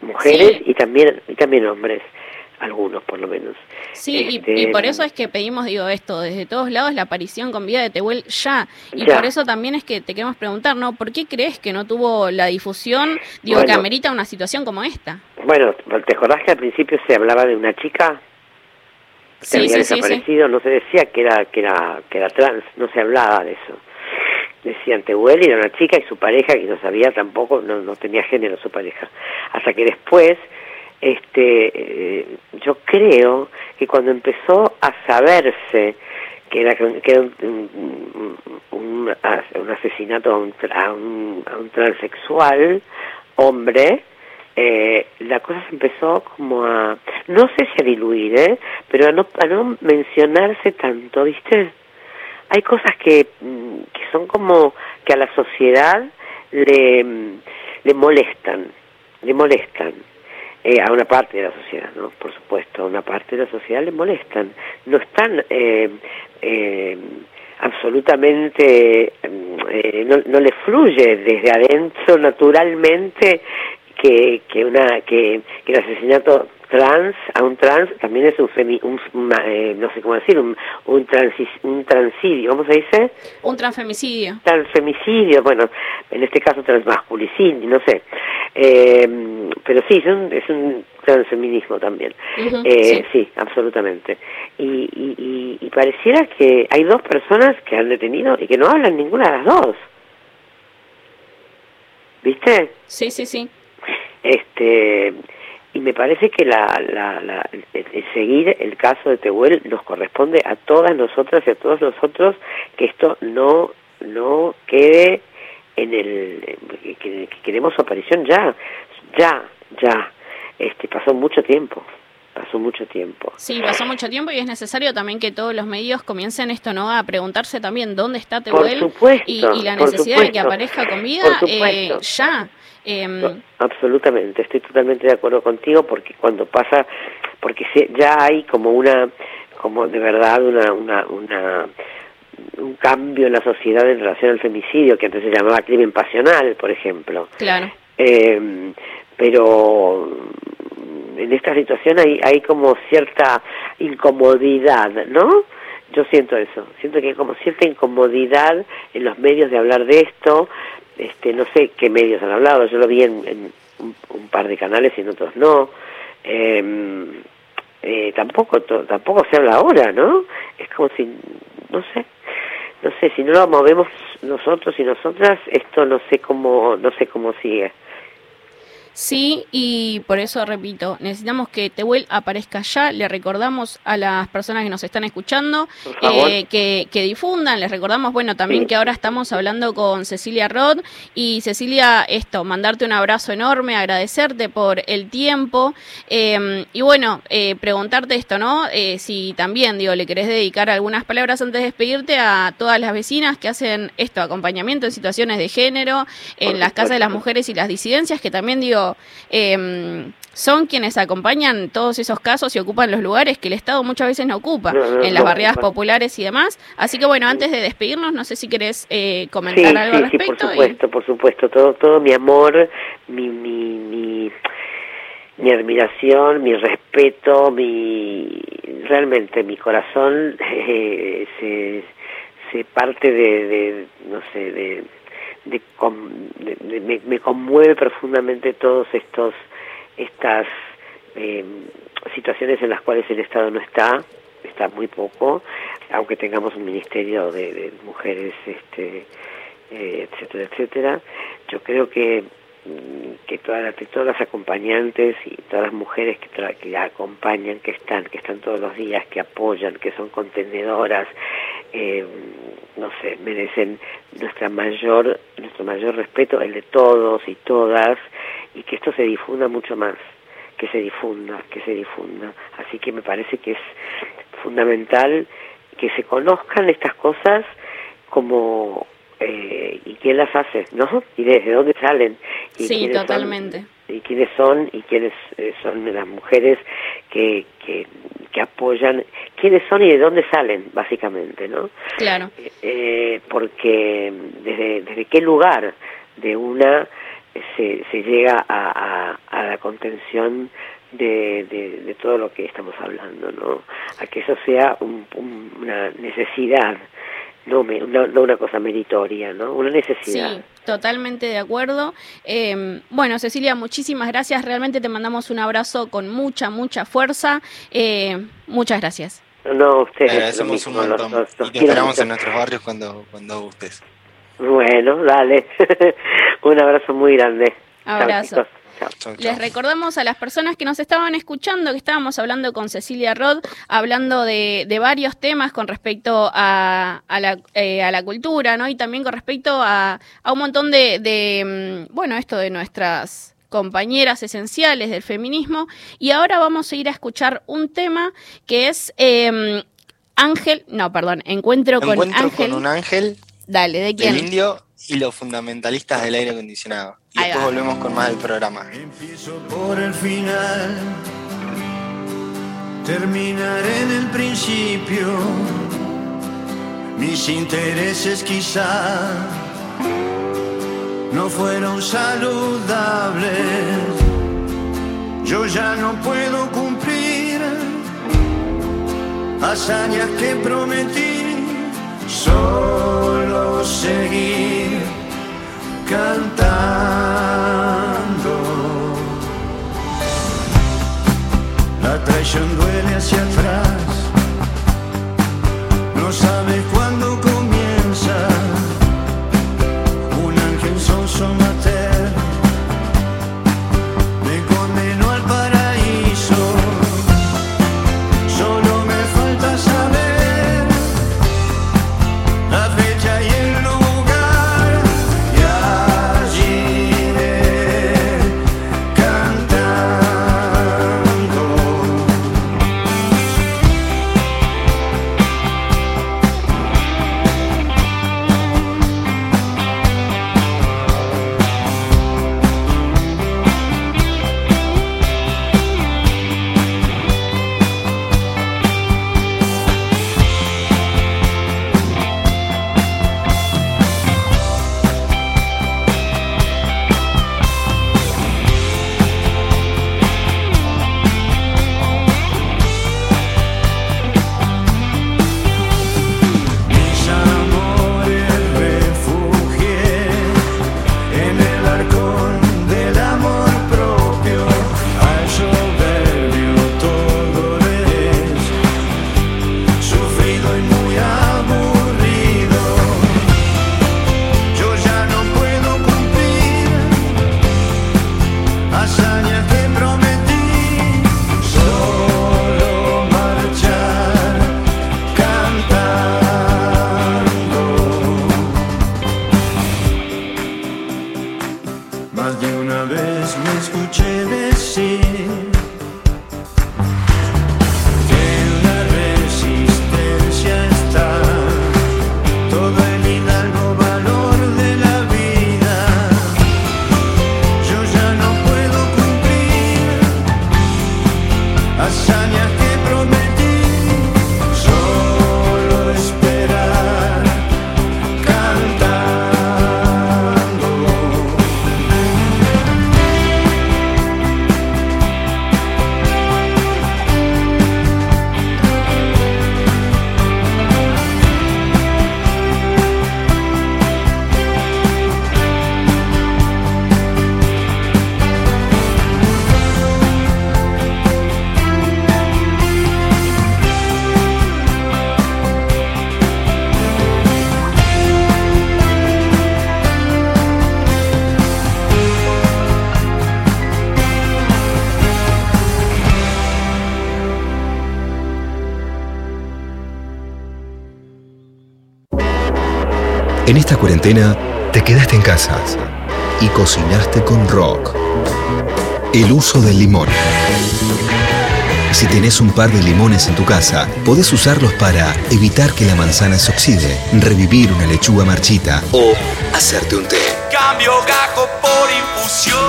mujeres y también y también hombres algunos por lo menos. Sí, y, este, por eso es que pedimos, digo, esto, desde todos lados, la aparición con vida de Tehuel ya. Y por eso también es que te queremos preguntar, ¿no? ¿Por qué crees que no tuvo la difusión, digo, que amerita una situación como esta? Bueno, ¿te acordás que al principio se hablaba de una chica que sí, había desaparecido? No se decía que era, que, era, que era trans, no se hablaba de eso decían Tehuel era una chica y su pareja que no sabía tampoco, no, no tenía género su pareja. Hasta que después este, eh, yo creo que cuando empezó a saberse que era, que un, un, asesinato a un, a un, transexual hombre, eh, la cosa se empezó como a, no sé si a diluir, ¿eh? pero a no, a no mencionarse tanto, ¿viste? Hay cosas que, mm, que son como que a la sociedad le, le molestan, le molestan. Eh, a una parte de la sociedad, ¿no? Por supuesto, a una parte de la sociedad le molestan. No están eh, eh, absolutamente, no, no le fluye desde adentro naturalmente que, que, una, que, que el asesinato trans a un trans también es un, femi, un eh, no sé cómo decir un un, transi, un transidio cómo se dice un transfemicidio. Transfemicidio bueno en este caso transmasculicidio no sé. Eh, pero sí es un, es un transfeminismo también. Eh, sí. absolutamente. Y, y, y, y pareciera que hay dos personas que han detenido y que no hablan ninguna de las dos. ¿viste? sí sí sí este y me parece que la, la, la, seguir el caso de Tehuel nos corresponde a todas nosotras y a todos nosotros que esto no no quede en el que, que queremos su aparición ya ya ya. Este pasó mucho tiempo pasó mucho tiempo. Sí, pasó mucho tiempo y es necesario también que todos los medios comiencen esto, ¿no? A preguntarse también dónde está Tehuel y, y, la necesidad de que aparezca con vida eh, ya. Eh, Absolutamente, estoy totalmente de acuerdo contigo porque cuando pasa, porque ya hay como una, como de verdad una, una, una un cambio en la sociedad en relación al femicidio que antes se llamaba crimen pasional, por ejemplo. Claro. Eh, pero en esta situación hay, hay como cierta incomodidad, ¿no? Yo siento eso, siento que hay como cierta incomodidad en los medios de hablar de esto, este, no sé qué medios han hablado, yo lo vi en, un, un, par de canales y en otros no. Eh, eh, tampoco tampoco se habla ahora, ¿no? Es como si, no sé, no sé, si no lo movemos nosotros y nosotras, esto no sé cómo, no sé cómo sigue. Sí, y por eso repito, necesitamos que Tehuel aparezca ya. Le recordamos a las personas que nos están escuchando eh, que, que, difundan. Les recordamos, bueno, también que ahora estamos hablando con Cecilia Rod. Y Cecilia, esto, mandarte un abrazo enorme, agradecerte por el tiempo. Eh, y bueno, eh, preguntarte esto, ¿no? Eh, si también, digo, le querés dedicar algunas palabras antes de despedirte a todas las vecinas que hacen esto, acompañamiento en situaciones de género, en las casas de las mujeres y las disidencias, que también, digo, eh, son quienes acompañan todos esos casos y ocupan los lugares que el Estado muchas veces no ocupa, no, no, en las no, barriadas populares y demás. Así que bueno, antes de despedirnos, no sé si querés eh, comentar sí, algo sí, al respecto. Sí, por supuesto, y... por supuesto. Todo, todo mi amor, mi, mi, mi, mi admiración, mi respeto, mi realmente mi corazón eh, se, se parte de, de no sé, de de, de, me, conmueve profundamente todos estos estas eh, situaciones en las cuales el Estado no está está muy poco aunque tengamos un ministerio de, mujeres este eh, etcétera etcétera. Yo creo que que todas, todas las acompañantes y todas las mujeres que, que acompañan, que están, que están todos los días, que apoyan, que son contenedoras, eh, no sé, merecen nuestra mayor, nuestro mayor respeto, el de todos y todas, y que esto se difunda mucho más, que se difunda, que se difunda. Así que me parece que es fundamental que se conozcan estas cosas como eh, y quién las hace, ¿no? Y desde dónde salen. Y sí, totalmente. Son, y quiénes son y quiénes eh, son las mujeres que, que, que, apoyan, quiénes son y de dónde salen, básicamente, ¿no? Claro. Eh, porque desde, desde qué lugar de una se, se llega a, a, a la contención de, de, de, todo lo que estamos hablando, ¿no? A que eso sea un, un, una necesidad no, me, no, no, una cosa meritoria, ¿no? Una necesidad. Sí, totalmente de acuerdo. Eh, bueno, Cecilia, muchísimas gracias. Realmente te mandamos un abrazo con mucha, mucha fuerza. Eh, muchas gracias. No, ustedes. Agradecemos un montón. Los, los, y te esperamos en nuestros barrios cuando, cuando gustes. Bueno, dale. un abrazo muy grande. Abrazo. Chau, Chau, Les recordamos a las personas que nos estaban escuchando que estábamos hablando con Cecilia Rod, hablando de, de varios temas con respecto a, a, la, eh, a, la, cultura, ¿no? Y también con respecto a, a un montón de, de, mm, bueno, esto de nuestras compañeras esenciales del feminismo. Y ahora vamos a ir a escuchar un tema que es eh, Ángel, no, perdón, Encuentro, Encuentro con Ángel. con un ángel. Dale, ¿de quién? El indio y los fundamentalistas del aire acondicionado. Y Ahí después va. volvemos con más del programa. Empiezo por el final, terminaré en el principio. Mis intereses quizá no fueron saludables. Yo ya no puedo cumplir hazañas que prometí, solo seguir cantando. La traición duele hacia atrás, no sabes cuándo esta cuarentena te quedaste en casa y cocinaste con rock. El uso del limón. Si tenés un par de limones en tu casa, podés usarlos para evitar que la manzana se oxide, revivir una lechuga marchita o hacerte un té. Cambio gajo por infusión.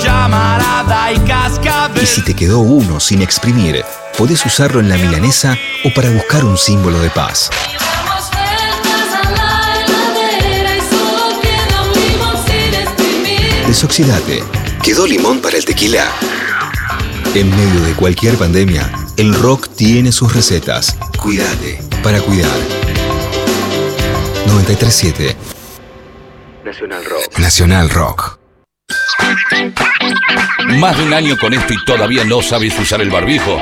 Llamarada y cascabel. Y si te quedó uno sin exprimir, podés usarlo en la milanesa o para buscar un símbolo de paz. Desoxidate. ¿Quedó limón para el tequila? En medio de cualquier pandemia, el rock tiene sus recetas. Cuídate para cuidar. 937 Nacional Rock. Nacional Rock. Más de un año con esto y todavía no sabes usar el barbijo.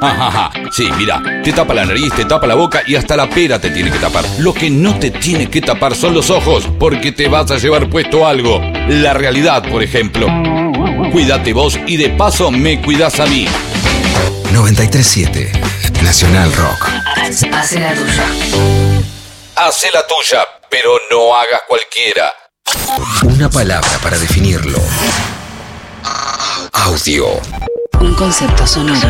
Ajaja. Sí, mira, te tapa la nariz, te tapa la boca y hasta la pera te tiene que tapar. Lo que no te tiene que tapar son los ojos, porque te vas a llevar puesto algo. La realidad, por ejemplo. Cuídate vos y de paso me cuidas a mí. 937 Nacional Rock. Hace la tuya. Hace la tuya, pero no hagas cualquiera. Una palabra para definirlo. Audio. Un concepto sonoro.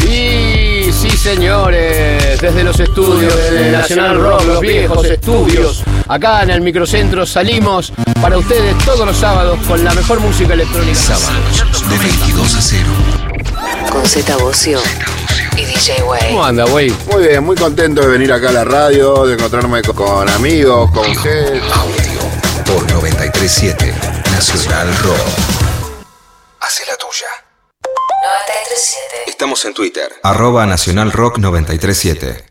Sí, sí, señores, desde los estudios de Nacional Rock, los viejos estudios, acá en el microcentro salimos para ustedes todos los sábados con la mejor música electrónica. Sábados de 22 a 0. Con Z Bocio. y DJ Way. ¿Cómo anda, güey? Muy bien, muy contento de venir acá a la radio, de encontrarme con, con amigos, con gente. Audio por 937 Nacional Rock. Hace la tuya. 937. Estamos en Twitter. Arroba Nacional Rock 937.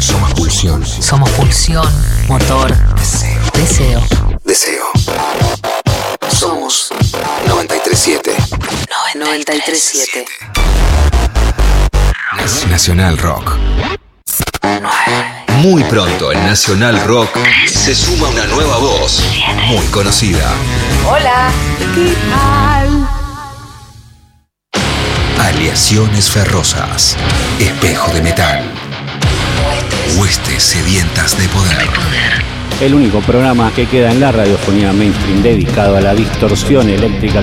Somos pulsión. Somos pulsión, motor, deseo. Deseo. Somos 937. 937. Nacional Rock. Muy pronto en Nacional Rock se suma una nueva voz muy conocida. Hola. ¿Qué tal? Aleaciones ferrosas. Espejo de metal. Huestes sedientas de poder. El único programa que queda en la radiofonía mainstream dedicado a la distorsión eléctrica.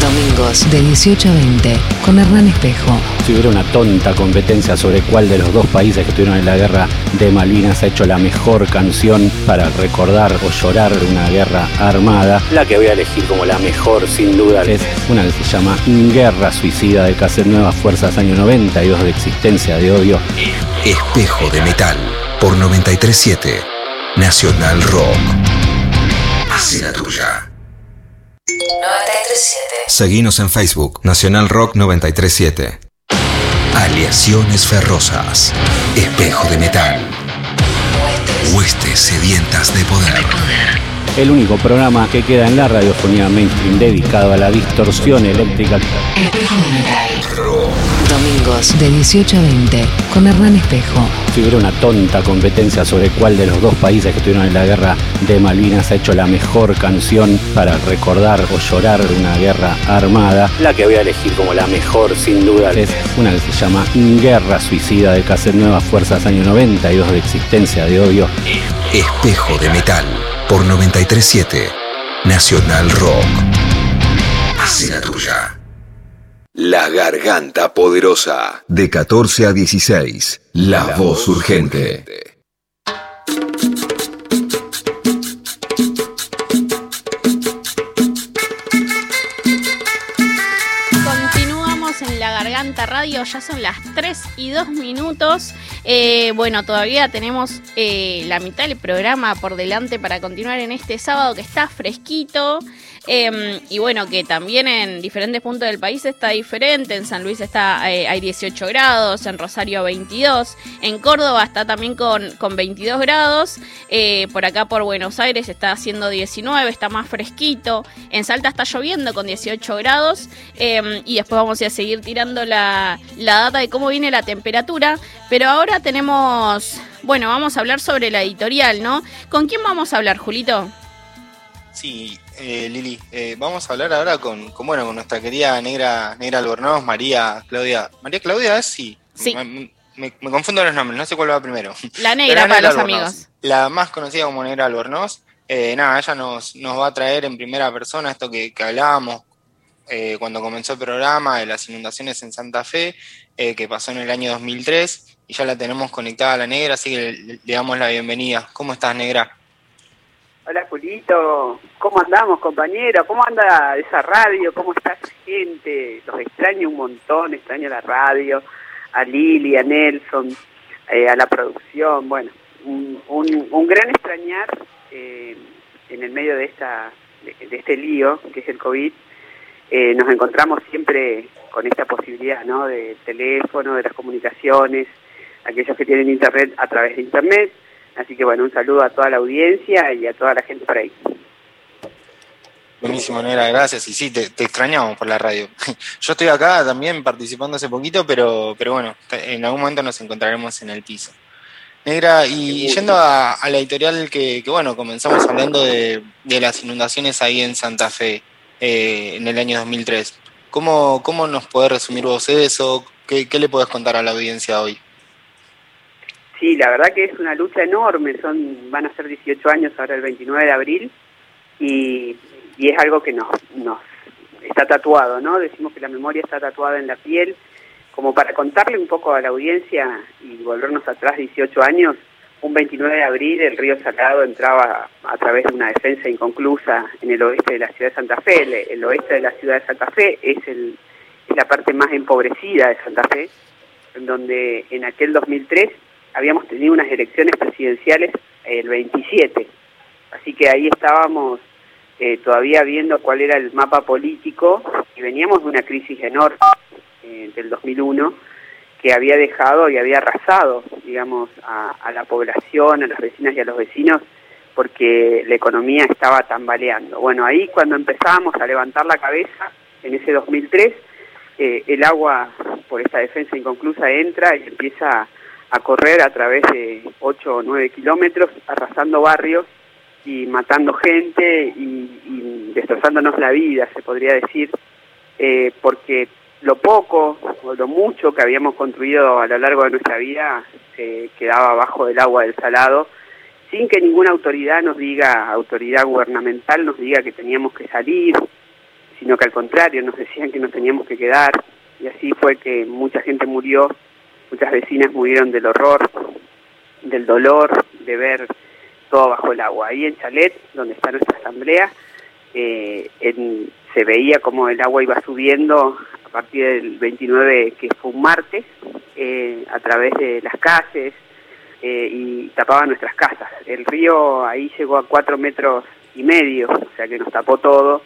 Domingos de 18 a 20 con Hernán Espejo. Si hubiera una tonta competencia sobre cuál de los dos países que estuvieron en la guerra de Malvinas ha hecho la mejor canción para recordar o llorar una guerra armada, la que voy a elegir como la mejor sin duda es una que se llama Guerra Suicida de Cassette Nuevas Fuerzas año 92 de existencia de odio. Espejo de metal por 937 Nacional Rock. Hace la tuya. 937. Seguinos en Facebook, Nacional Rock 937. Aleaciones ferrosas. Espejo de metal. Huestes sedientas de poder. El único programa que queda en la radiofonía mainstream dedicado a la distorsión eléctrica. Domingos de 18 a 20 con Hernán Espejo. Si hubiera una tonta competencia sobre cuál de los dos países que estuvieron en la guerra de Malvinas ha hecho la mejor canción para recordar o llorar una guerra armada, la que voy a elegir como la mejor sin duda es una que se llama Guerra Suicida de Cassette Nuevas Fuerzas año 92 de existencia de odio. Espejo de metal por 937 Nacional Rock. Hace la tuya. La Garganta Poderosa. De 14 a 16. La, voz urgente. Continuamos en la Garganta Radio, ya son las 3 y 2 minutos. Eh, bueno, todavía tenemos eh, la mitad del programa por delante para continuar en este sábado que está fresquito. Eh, y bueno, que también en diferentes puntos del país está diferente. En San Luis está eh, hay 18 grados, en Rosario 22, en Córdoba está también con, con 22 grados. por acá por Buenos Aires está haciendo 19, está más fresquito. En Salta está lloviendo con 18 grados. eh, y después vamos a seguir tirando la, la data de cómo viene la temperatura. Pero ahora tenemos, bueno, vamos a hablar sobre la editorial, ¿no? ¿Con quién vamos a hablar, Julito? Sí, eh, Lili, eh, vamos a hablar ahora con, con, bueno, con nuestra querida negra, negra Albornoz, María Claudia. María Claudia es sí. Sí. Me, me- me confundo los nombres, no sé cuál va primero. La negra para los Albornoz, amigos. La más conocida como Negra Albornoz. Eh, nada, ella nos, nos va a traer en primera persona esto que, que hablábamos eh, cuando comenzó el programa de las inundaciones en Santa Fe, eh, que pasó en el año 2003, y ya la tenemos conectada a la negra, así que le, damos la bienvenida. ¿Cómo estás, negra? Hola Julito, ¿cómo andamos compañero? ¿Cómo anda esa radio? ¿Cómo está gente? Los extraño un montón, extraño la radio, a Lili, a Nelson, eh, a la producción, bueno, un, un, un gran extrañar eh, en el medio de, esta, de, este lío que es el COVID. Eh, nos encontramos siempre con esta posibilidad ¿no? de teléfono, de las comunicaciones, aquellos que tienen internet a través de internet. Así que bueno, un saludo a toda la audiencia y a toda la gente por ahí. Buenísimo, Negra, gracias. Y sí, te, te extrañamos por la radio. Yo estoy acá también participando hace poquito, pero, pero bueno, en algún momento nos encontraremos en el piso. Negra, y yendo a, a la editorial que, que, bueno, comenzamos hablando de, de las inundaciones ahí en Santa Fe eh, en el año 2003. ¿Cómo, ¿Cómo nos podés resumir vos eso? ¿Qué, ¿Qué le podés contar a la audiencia hoy? Sí, la verdad que es una lucha enorme, son van a ser 18 años ahora el 29 de abril y, y es algo que nos, nos está tatuado, ¿no? Decimos que la memoria está tatuada en la piel, como para contarle un poco a la audiencia y volvernos atrás 18 años, un 29 de abril el río Salado entraba a través de una defensa inconclusa en el oeste de la ciudad de Santa Fe, el, el oeste de la ciudad de Santa Fe es el, es la parte más empobrecida de Santa Fe, en donde en aquel 2003 habíamos tenido unas elecciones presidenciales el 27. Así que ahí estábamos eh, todavía viendo cuál era el mapa político y veníamos de una crisis enorme eh, del 2001 que había dejado y había arrasado, digamos, a, a, la población, a las vecinas y a los vecinos, porque la economía estaba tambaleando. Bueno, ahí cuando empezábamos a levantar la cabeza, en ese 2003, eh, el agua, por esta defensa inconclusa, entra y empieza a correr a través de 8 o 9 kilómetros, arrasando barrios y matando gente y, destrozándonos la vida, se podría decir, eh, porque lo poco o lo mucho que habíamos construido a lo largo de nuestra vida se quedaba bajo del agua del salado, sin que ninguna autoridad nos diga, autoridad gubernamental nos diga que teníamos que salir, sino que al contrario nos decían que nos teníamos que quedar y así fue que mucha gente murió, muchas vecinas murieron del horror, del dolor de ver todo bajo el agua. Ahí en Chalet, donde está nuestra asamblea, eh, en, se veía como el agua iba subiendo a partir del 29, que fue un martes, eh, a través de las calles eh, y tapaba nuestras casas. El río ahí llegó a cuatro metros y medio, o sea que nos tapó todo,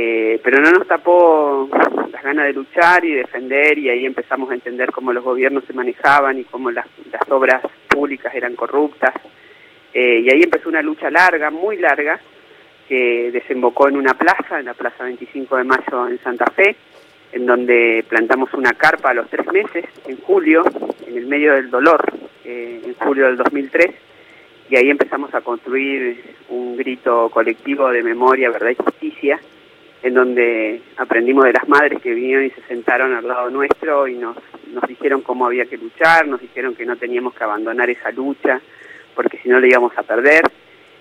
eh, pero no nos tapó las ganas de luchar y defender y ahí empezamos a entender cómo los gobiernos se manejaban y cómo las, obras públicas eran corruptas. Eh, y ahí empezó una lucha larga, muy larga, que desembocó en una plaza, en la Plaza 25 de Mayo en Santa Fe, en donde plantamos una carpa a los tres meses, en julio, en el medio del dolor, eh, en julio del 2003, y ahí empezamos a construir un grito colectivo de memoria, verdad y justicia, en donde aprendimos de las madres que vinieron y se sentaron al lado nuestro y nos, nos dijeron cómo había que luchar, nos dijeron que no teníamos que abandonar esa lucha, porque si no le íbamos a perder.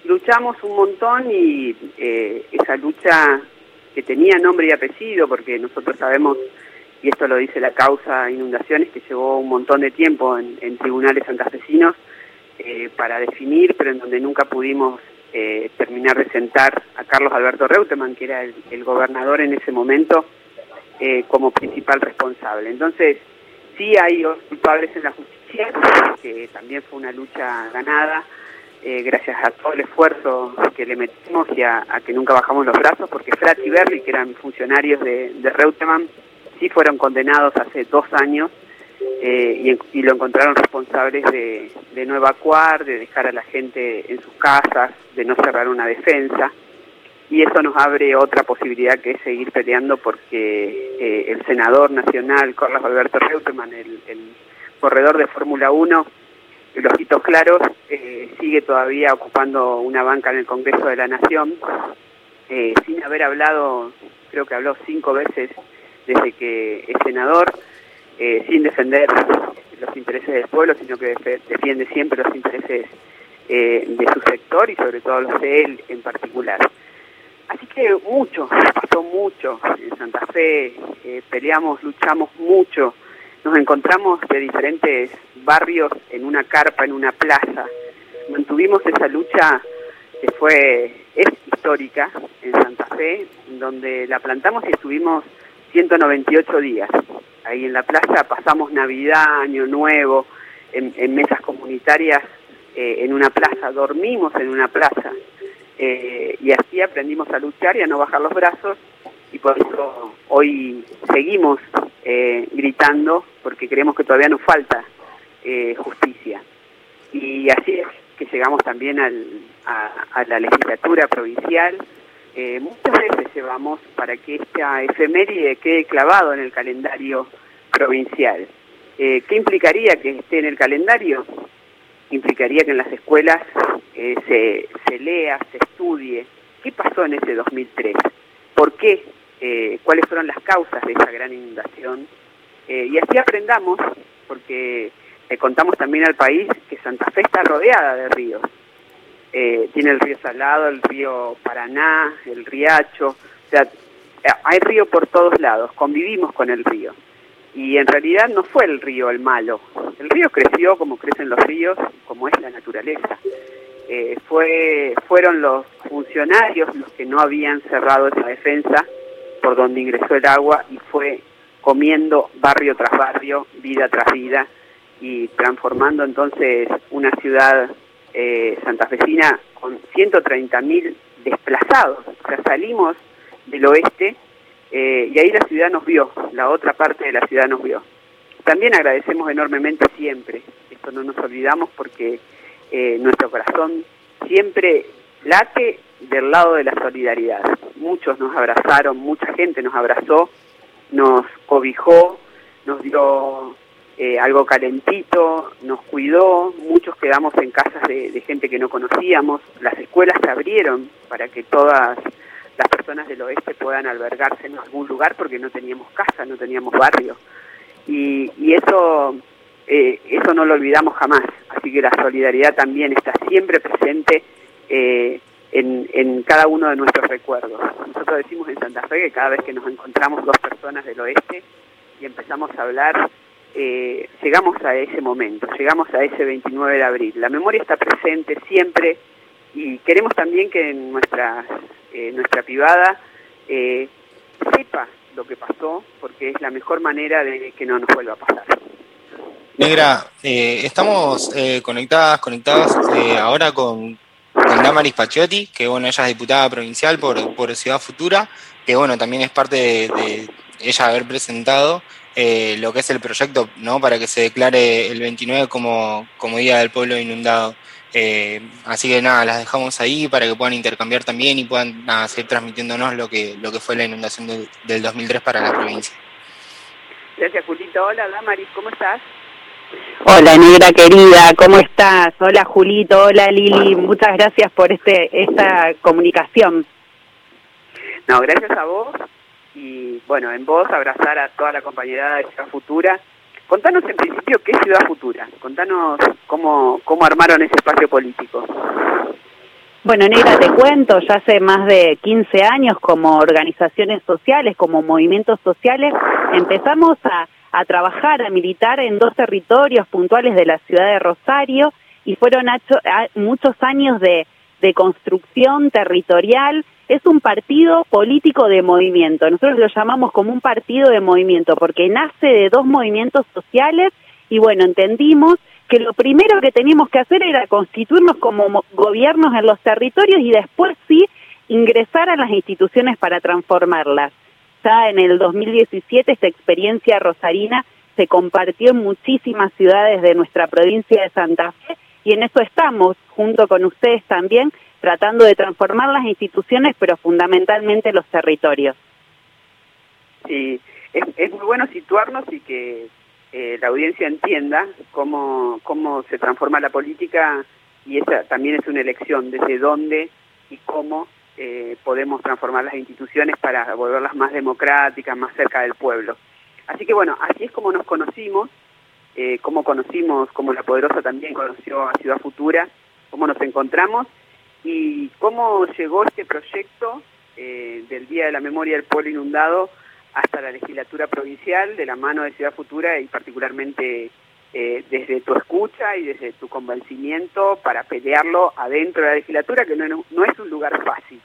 Luchamos un montón y eh, esa lucha que tenía nombre y apellido, porque nosotros sabemos, y esto lo dice la causa inundaciones, que llevó un montón de tiempo en, en tribunales santafesinos eh, para definir, pero en donde nunca pudimos eh, terminar de sentar a Carlos Alberto Reutemann, que era el, gobernador en ese momento, eh, como principal responsable. Entonces, sí hay culpables en la justicia, que también fue una lucha ganada, eh, gracias a todo el esfuerzo que le metimos y a, a, que nunca bajamos los brazos, porque Frat y Berry, que eran funcionarios de, de Reutemann, sí fueron condenados hace dos años eh, y, lo encontraron responsables de, no evacuar, de dejar a la gente en sus casas, de no cerrar una defensa. Y eso nos abre otra posibilidad que es seguir peleando porque eh, el senador nacional, Carlos Alberto Reutemann, el, el corredor de Fórmula 1, los hitos claros, eh, sigue todavía ocupando una banca en el Congreso de la Nación, eh, sin haber hablado, creo que habló cinco veces desde que es senador, eh, sin defender los intereses del pueblo, sino que defiende siempre los intereses eh, de su sector y sobre todo los de él en particular. Así que mucho, pasó mucho en Santa Fe, eh, peleamos, luchamos mucho, nos encontramos de diferentes barrios en una carpa, en una plaza, mantuvimos esa lucha que fue, es histórica en Santa Fe, donde la plantamos y estuvimos 198 días. Ahí en la plaza pasamos Navidad, Año Nuevo, en, mesas comunitarias, eh, en una plaza, dormimos en una plaza. Eh, y así aprendimos a luchar y a no bajar los brazos y por eso hoy seguimos eh, gritando porque creemos que todavía nos falta justicia. Y así es que llegamos también a la legislatura provincial, eh, muchas veces llevamos para que esta efeméride quede clavado en el calendario provincial. Eh, ¿Qué implicaría que esté en el calendario? Implicaría que en las escuelas eh, se, se, lea, se estudie. Qué pasó en ese 2003, por qué, cuáles fueron las causas de esa gran inundación, y así aprendamos, porque le contamos también al país que Santa Fe está rodeada de ríos, eh, tiene el río Salado, el río Paraná, el Riacho, o sea, hay río por todos lados, convivimos con el río. Y en realidad no fue el río el malo, el río creció como crecen los ríos, como es la naturaleza. Eh, fue, fueron los funcionarios los que no habían cerrado esa defensa por donde ingresó el agua y fue comiendo barrio tras barrio, vida tras vida, y transformando entonces una ciudad eh, santafesina con 130.000 desplazados. O sea, salimos del oeste eh, y ahí la ciudad nos vio, la otra parte de la ciudad nos vio. También agradecemos enormemente siempre, esto no nos olvidamos porque eh, nuestro corazón siempre late del lado de la solidaridad. Muchos nos abrazaron, mucha gente nos abrazó, nos cobijó, nos dio eh, algo calentito, nos cuidó, muchos quedamos en casas de, gente que no conocíamos, las escuelas se abrieron para que todas las personas del oeste puedan albergarse en algún lugar porque no teníamos casa, no teníamos barrio. Y, y eso, eh, eso no lo olvidamos jamás, así que la solidaridad también está siempre presente eh, en, en cada uno de nuestros recuerdos. Nosotros decimos en Santa Fe que cada vez que nos encontramos dos personas del oeste y empezamos a hablar, eh, llegamos a ese momento, llegamos a ese 29 de abril. La memoria está presente siempre y queremos también que nuestra, eh, nuestra privada eh, sepa lo que pasó, porque es la mejor manera de que no nos vuelva a pasar. Negra, eh, estamos conectadas, conectadas ahora con, con Damaris Paciotti, que bueno, ella es diputada provincial por, por Ciudad Futura, que bueno, también es parte de ella haber presentado eh, lo que es el proyecto, ¿no? Para que se declare el 29 como, como Día del Pueblo Inundado. Eh, así que nada, las dejamos ahí para que puedan intercambiar también y puedan nada, seguir transmitiéndonos lo que, lo que fue la inundación del, del 2003 para la provincia. Gracias, Julito. Hola, Damaris, ¿cómo estás? Hola, negra querida, ¿cómo estás? Hola, Julito, hola, Lili. Muchas gracias por este esta comunicación. No, gracias a vos y bueno, en vos abrazar a toda la compañera de Ciudad Futura. Contanos en principio qué es Ciudad Futura, contanos cómo, cómo armaron ese espacio político. Bueno, Negra, te cuento, ya hace más de 15 años como organizaciones sociales, como movimientos sociales, empezamos a, a trabajar, a militar en dos territorios puntuales de la ciudad de Rosario y fueron muchos años de, de construcción territorial es un partido político de movimiento. Nosotros lo llamamos como un partido de movimiento porque nace de dos movimientos sociales y bueno, entendimos que lo primero que teníamos que hacer era constituirnos como gobiernos en los territorios y después sí ingresar a las instituciones para transformarlas. Ya en el 2017 esta experiencia rosarina se compartió en muchísimas ciudades de nuestra provincia de Santa Fe y en eso estamos, junto con ustedes también, tratando de transformar las instituciones, pero fundamentalmente los territorios. Sí, es, muy bueno situarnos y que eh, la audiencia entienda cómo, cómo se transforma la política y esa también es una elección, desde dónde y cómo eh, podemos transformar las instituciones para volverlas más democráticas, más cerca del pueblo. Así que bueno, así es como nos conocimos, eh, cómo conocimos, cómo La Poderosa también conoció a Ciudad Futura, cómo nos encontramos y cómo llegó este proyecto eh, del Día de la Memoria del Pueblo Inundado hasta la legislatura provincial de la mano de Ciudad Futura y particularmente eh, desde tu escucha y desde tu convencimiento para pelearlo adentro de la legislatura, que no, no es un lugar fácil.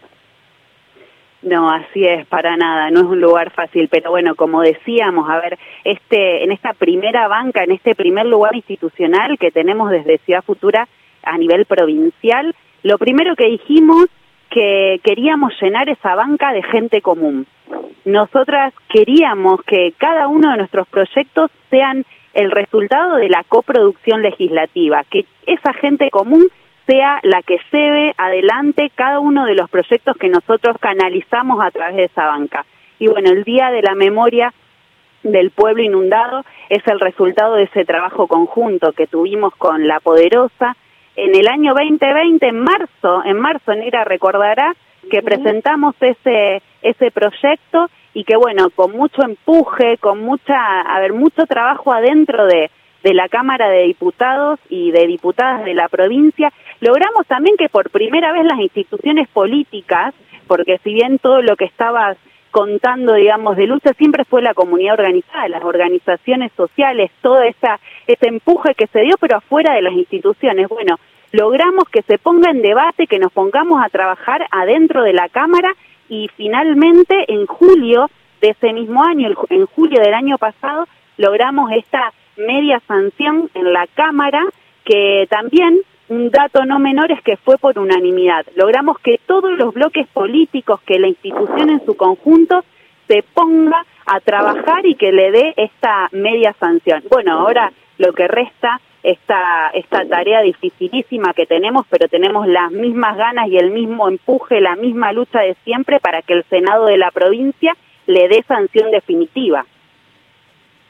No, así es, para nada, no es un lugar fácil, pero bueno, como decíamos, a ver, este, en esta primera banca, en este primer lugar institucional que tenemos desde Ciudad Futura a nivel provincial, lo primero que dijimos que queríamos llenar esa banca de gente común. Nosotras queríamos que cada uno de nuestros proyectos sean el resultado de la coproducción legislativa, que esa gente común sea la que se ve adelante cada uno de los proyectos que nosotros canalizamos a través de esa banca. Y bueno, el Día de la Memoria del Pueblo Inundado es el resultado de ese trabajo conjunto que tuvimos con La Poderosa, en el año 2020, en marzo, en marzo Negra recordará que presentamos ese, ese proyecto y que bueno, con mucho empuje, con mucha, a ver, mucho trabajo adentro de, de la Cámara de Diputados y de diputadas de la provincia, logramos también que por primera vez las instituciones políticas, porque si bien todo lo que estabas contando, digamos, de lucha siempre fue la comunidad organizada, las organizaciones sociales, todo esa, ese empuje que se dio, pero afuera de las instituciones. Bueno, logramos que se ponga en debate, que nos pongamos a trabajar adentro de la Cámara y finalmente en julio de ese mismo año, en julio del año pasado, logramos esta media sanción en la Cámara, que también un dato no menor es que fue por unanimidad. Logramos que todos los bloques políticos, que la institución en su conjunto se ponga a trabajar y que le dé esta media sanción. Bueno, ahora lo que resta esta, esta tarea dificilísima que tenemos, pero tenemos las mismas ganas y el mismo empuje, la misma lucha de siempre para que el Senado de la provincia le dé sanción definitiva.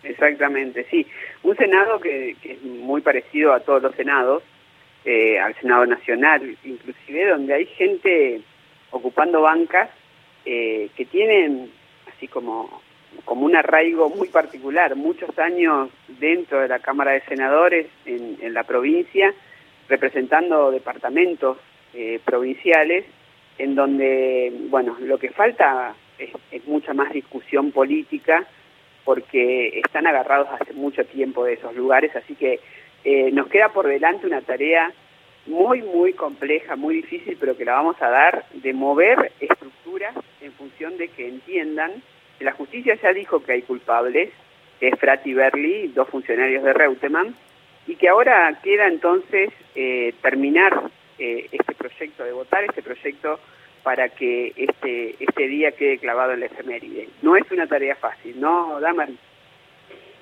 Exactamente, sí. Un Senado que, es muy parecido a todos los Senados, eh, al Senado Nacional, inclusive donde hay gente ocupando bancas eh, que tienen así como como un arraigo muy particular, muchos años dentro de la Cámara de Senadores en, la provincia, representando departamentos eh, provinciales, en donde, bueno, lo que falta es, mucha más discusión política, porque están agarrados hace mucho tiempo de esos lugares, así que eh, nos queda por delante una tarea muy, muy compleja, muy difícil, pero que la vamos a dar de mover estructuras en función de que entiendan la justicia ya dijo que hay culpables, que es Frati Berli, dos funcionarios de Reutemann, y que ahora queda entonces eh, terminar eh, este proyecto, de votar este proyecto para que este, este día quede clavado en la efeméride. No es una tarea fácil, ¿no, Damari?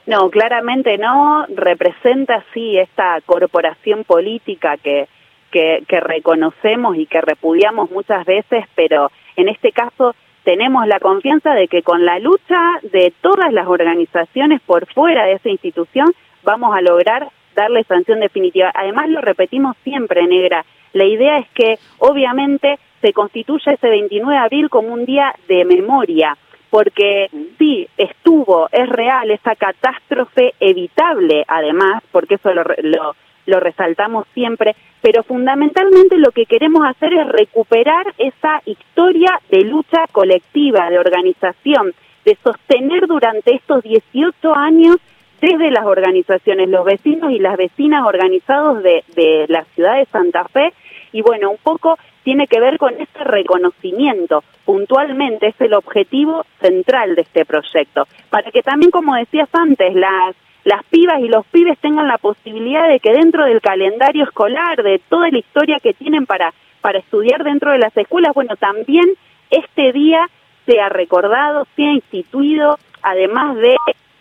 No, claramente no. Representa, sí, esta corporación política que, que, que reconocemos y que repudiamos muchas veces, pero en este caso tenemos la confianza de que con la lucha de todas las organizaciones por fuera de esa institución vamos a lograr darle sanción definitiva. Además, lo repetimos siempre, Negra, la idea es que obviamente se constituya ese 29 de abril como un día de memoria, porque sí, estuvo, es real esa catástrofe evitable, además, porque eso lo, lo lo resaltamos siempre, pero fundamentalmente lo que queremos hacer es recuperar esa historia de lucha colectiva, de organización, de sostener durante estos 18 años desde las organizaciones, los vecinos y las vecinas organizados de, de la ciudad de Santa Fe, y bueno, un poco tiene que ver con ese reconocimiento, puntualmente es el objetivo central de este proyecto, para que también, como decías antes, las las pibas y los pibes tengan la posibilidad de que dentro del calendario escolar, de toda la historia que tienen para, para estudiar dentro de las escuelas, bueno, también este día sea recordado, sea instituido, además de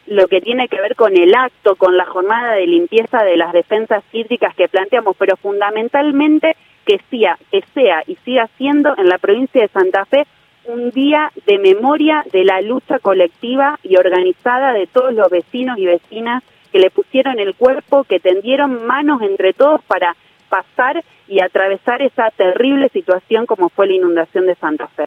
lo que tiene que ver con el acto, con la jornada de limpieza de las defensas hídricas que planteamos, pero fundamentalmente que sea, que sea y siga siendo en la provincia de Santa Fe un día de memoria de la lucha colectiva y organizada de todos los vecinos y vecinas que le pusieron el cuerpo, que tendieron manos entre todos para pasar y atravesar esa terrible situación como fue la inundación de Santa Fe.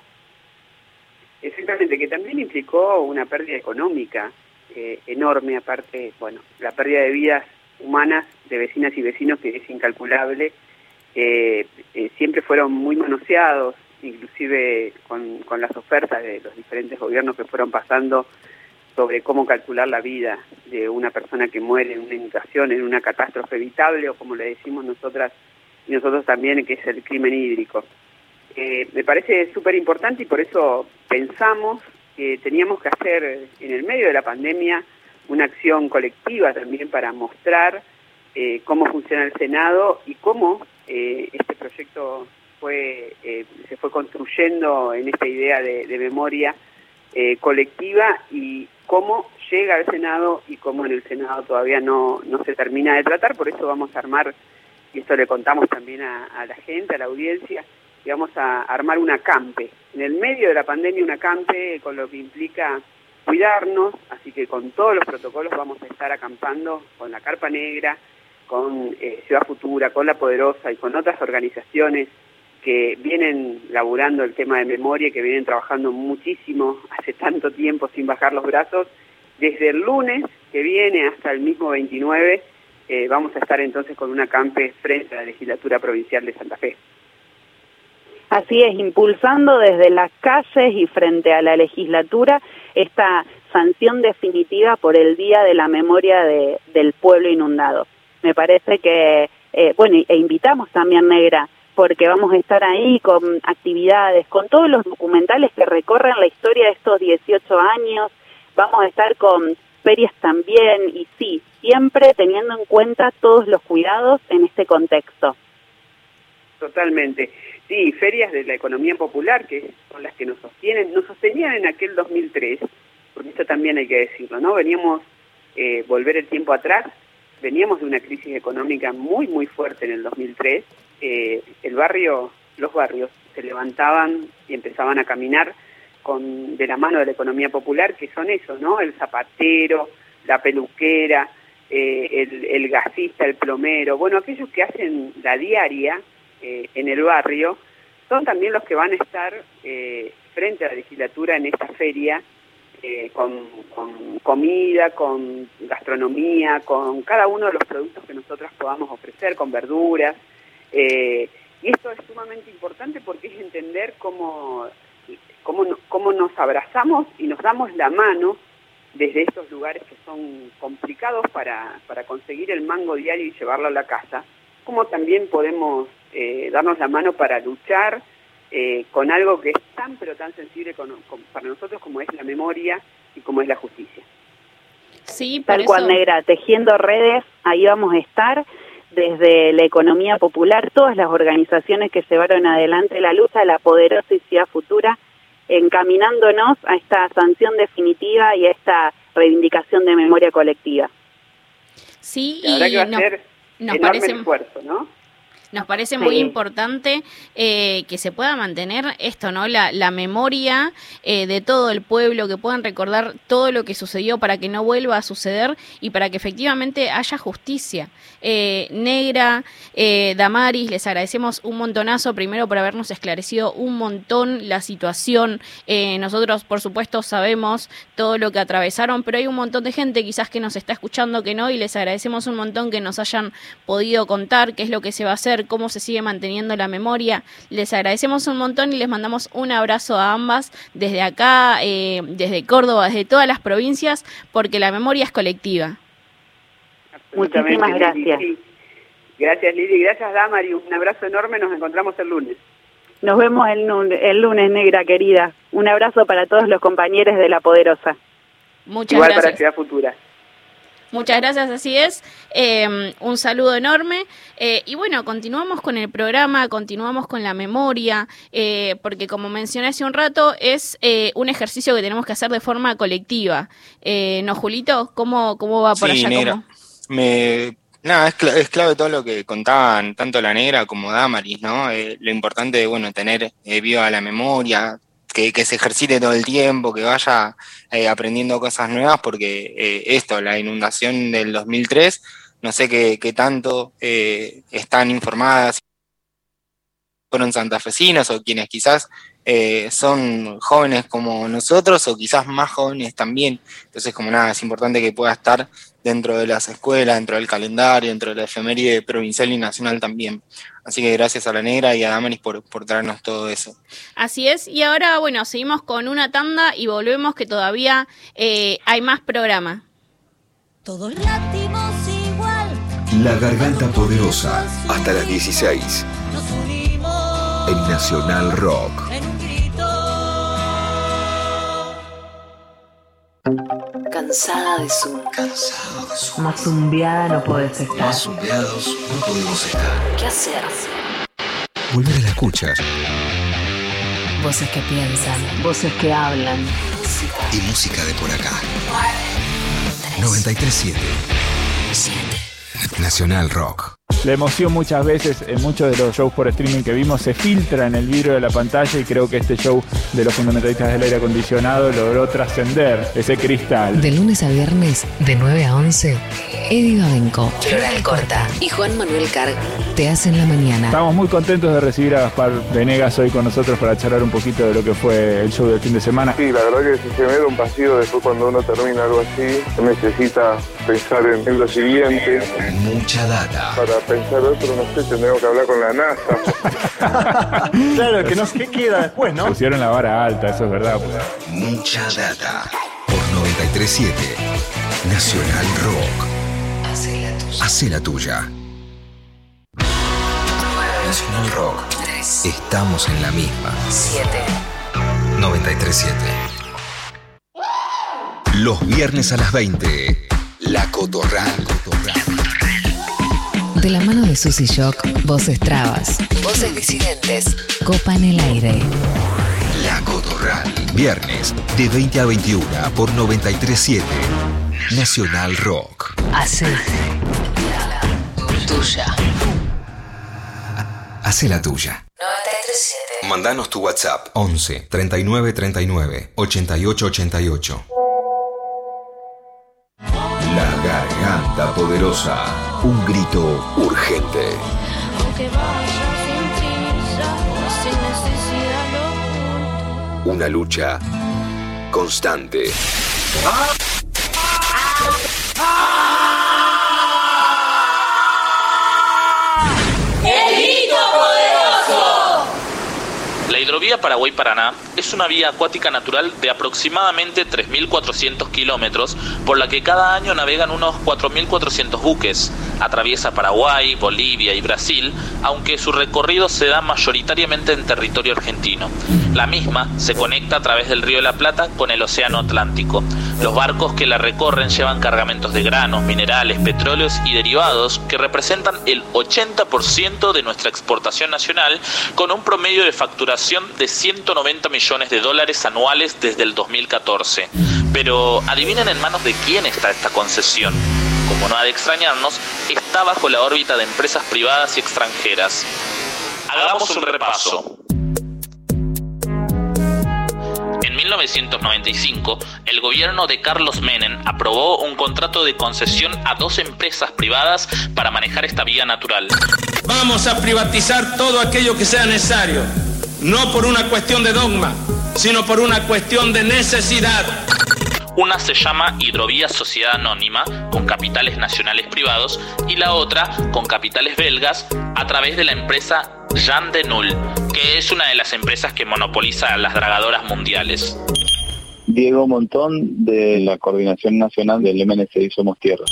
Exactamente, que también implicó una pérdida económica eh, enorme, aparte, bueno, la pérdida de vidas humanas de vecinas y vecinos que es incalculable. Eh, eh, siempre fueron muy manoseados, inclusive con, las ofertas de los diferentes gobiernos que fueron pasando sobre cómo calcular la vida de una persona que muere en una inundación, en una catástrofe evitable, o como le decimos nosotras y nosotros también, que es el crimen hídrico. Eh, me parece súper importante y por eso pensamos que teníamos que hacer en el medio de la pandemia una acción colectiva también para mostrar eh, cómo funciona el Senado y cómo eh, este proyecto fue, eh, se fue construyendo en esta idea de, memoria eh, colectiva y cómo llega al Senado y cómo en el Senado todavía no, no se termina de tratar, por eso vamos a armar, y esto le contamos también a, la gente, a la audiencia, y vamos a armar una campe, en el medio de la pandemia una campe con lo que implica cuidarnos, así que con todos los protocolos vamos a estar acampando con la Carpa Negra, con eh, Ciudad Futura, con La Poderosa y con otras organizaciones que vienen laburando el tema de memoria, que vienen trabajando muchísimo hace tanto tiempo sin bajar los brazos. Desde el lunes que viene hasta el mismo 29 eh, vamos a estar entonces con una campe frente a la legislatura provincial de Santa Fe. Así es, impulsando desde las calles y frente a la legislatura esta sanción definitiva por el Día de la Memoria del Pueblo Inundado. Me parece que, eh, bueno, e invitamos también, Negra, porque vamos a estar ahí con actividades, con todos los documentales que recorren la historia de estos 18 años, vamos a estar con ferias también y sí, siempre teniendo en cuenta todos los cuidados en este contexto. Totalmente. Sí, ferias de la economía popular, que son las que nos sostienen, nos sostenían en aquel 2003, porque esto también hay que decirlo, ¿no? Veníamos, eh, volver el tiempo atrás, veníamos de una crisis económica muy, muy fuerte en el 2003. Eh, el barrio, los barrios se levantaban y empezaban a caminar con de la mano de la economía popular, que son eso, ¿no? El zapatero, la peluquera, eh, el, el gasista, el plomero, bueno, aquellos que hacen la diaria eh, en el barrio, son también los que van a estar eh, frente a la legislatura en esta feria eh, con, comida, con gastronomía, con cada uno de los productos que nosotros podamos ofrecer, con verduras. y esto es sumamente importante porque es entender cómo, cómo, cómo nos abrazamos y nos damos la mano desde estos lugares que son complicados para, para conseguir el mango diario y llevarlo a la casa, como también podemos eh, darnos la mano para luchar eh, con algo que es tan pero tan sensible para nosotros como es la memoria y como es la justicia. Sí, tal cual negra, tejiendo redes, ahí vamos a estar desde la economía popular, todas las organizaciones que llevaron adelante la lucha de la poderosa y ciudad futura, encaminándonos a esta sanción definitiva y a esta reivindicación de memoria colectiva. Sí, y que va a ser enorme parece... esfuerzo, ¿no? Nos parece muy importante eh, que se pueda mantener esto, ¿no? La, la memoria eh, de todo el pueblo, que puedan recordar todo lo que sucedió para que no vuelva a suceder y para que efectivamente haya justicia. Eh, Negra, Damaris, les agradecemos un montonazo, primero por habernos esclarecido un montón la situación. nosotros, por supuesto, sabemos todo lo que atravesaron, pero hay un montón de gente quizás que nos está escuchando que no y les agradecemos un montón que nos hayan podido contar qué es lo que se va a hacer cómo se sigue manteniendo la memoria. Les agradecemos un montón y les mandamos un abrazo a ambas desde acá, eh, desde Córdoba, desde todas las provincias, porque la memoria es colectiva. Muchísimas gracias. Gracias Lili, gracias Damari, un abrazo enorme, nos encontramos el lunes. Nos vemos el, el lunes, negra querida. Un abrazo para todos los compañeros de La Poderosa. Muchas Igual gracias. para Ciudad Futura. Muchas gracias, así es. Eh, un saludo enorme. Eh, y bueno, continuamos con el programa, continuamos con la memoria, eh, porque como mencioné hace un rato, es un ejercicio que tenemos que hacer de forma colectiva. ¿No, Julito? ¿Cómo, cómo va por sí, allá? Negra. Me... Nada, es, cl es, clave todo lo que contaban tanto la negra como Damaris, ¿no? lo importante de, bueno, tener viva la memoria, que, se ejercite todo el tiempo, que vaya eh, aprendiendo cosas nuevas, porque eh, esto, la inundación del 2003, no sé qué, qué tanto eh, están informadas, fueron santafesinos o quienes quizás eh, son jóvenes como nosotros o quizás más jóvenes también. Entonces, como nada, es importante que pueda estar dentro de las escuelas, dentro del calendario, dentro de la efeméride provincial y nacional también. Así que gracias a la Negra y a Damaris por, por traernos todo eso. Así es, y ahora, bueno, seguimos con una tanda y volvemos que todavía eh, hay más programa. Todos latimos igual. La Garganta Poderosa, hasta las 16. Nos unimos En Nacional Rock. Cansada de Zoom. Cansado de su Más zumbiada no podés estar. Más zumbiados no podemos estar. ¿Qué hacer? Volver a la escucha Voces que piensan. Voces que hablan. y música de por acá. 937 Nacional Rock. La emoción muchas veces en muchos de los shows por streaming que vimos se filtra en el vidrio de la pantalla y creo que este show de los fundamentalistas del aire acondicionado logró trascender ese cristal. De lunes a viernes, de 9 a 11, Eddie Babenco, Floral Corta y Juan Manuel Carg te hacen la mañana. Estamos muy contentos de recibir a Gaspar Venegas hoy con nosotros para charlar un poquito de lo que fue el show del fin de semana. Sí, la verdad que si se me da un pasillo después cuando uno termina algo así, se necesita pensar en, en lo siguiente. Mucha data. Para pensar otro, no sé, tendremos que hablar con la NASA. claro, que no sé qué queda después, ¿no? Pusieron la vara alta, eso es verdad. Mucha data. Por 937 Nacional Rock. Hace la tuya. Hace la tuya. Nacional Rock. Estamos en la misma. 7. 937. Los viernes a las 20. La Cotorral. De la mano de Susy Shock, voces trabas, voces disidentes, copan el aire. La Cotorral. Viernes de 20 a 21 por 937. Nacional Rock. Hace tuya. Hace la tuya. 937. Mandanos tu WhatsApp 11 39 39 88 88. La garganta poderosa. Un grito urgente. Aunque vaya sin prisa, sin necesidad lo Una lucha constante. ¡El La hidrovía Paraguay-Paraná es una vía acuática natural de aproximadamente 3.400 kilómetros por la que cada año navegan unos 4.400 buques. Atraviesa Paraguay, Bolivia y Brasil, aunque su recorrido se da mayoritariamente en territorio argentino. La misma se conecta a través del río de la Plata con el Océano Atlántico. Los barcos que la recorren llevan cargamentos de granos, minerales, petróleos y derivados que representan el 80% de nuestra exportación nacional con un promedio de facturación de 190 millones de dólares anuales desde el 2014. Pero adivinen en manos de quién está esta concesión. Como no ha de extrañarnos, está bajo la órbita de empresas privadas y extranjeras. Hagamos un repaso. En 1995, el gobierno de Carlos Menem aprobó un contrato de concesión a dos empresas privadas para manejar esta vía natural. Vamos a privatizar todo aquello que sea necesario, no por una cuestión de dogma, sino por una cuestión de necesidad. Una se llama Hidrovía Sociedad Anónima, con capitales nacionales privados, y la otra con capitales belgas, a través de la empresa Jean de Null, que es una de las empresas que monopoliza las dragadoras mundiales. Diego Montón de la Coordinación Nacional del MNCI Somos Tierra.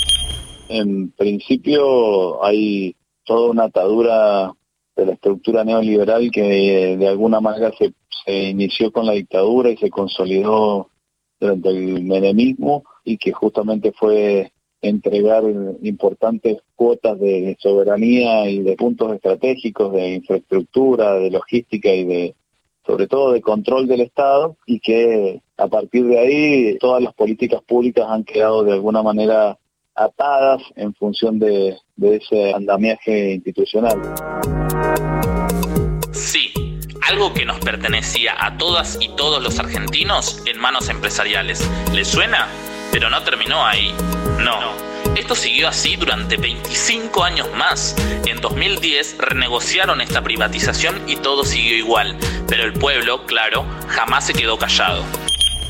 En principio hay toda una atadura de la estructura neoliberal que de alguna manera se, se inició con la dictadura y se consolidó durante el menemismo y que justamente fue entregar importantes cuotas de soberanía y de puntos estratégicos de infraestructura, de logística y de sobre todo de control del Estado y que a partir de ahí todas las políticas públicas han quedado de alguna manera atadas en función de, de ese andamiaje institucional. Algo que nos pertenecía a todas y todos los argentinos en manos empresariales. ¿Les suena? Pero no terminó ahí. No. Esto siguió así durante 25 años más. En 2010 renegociaron esta privatización y todo siguió igual. Pero el pueblo, claro, jamás se quedó callado.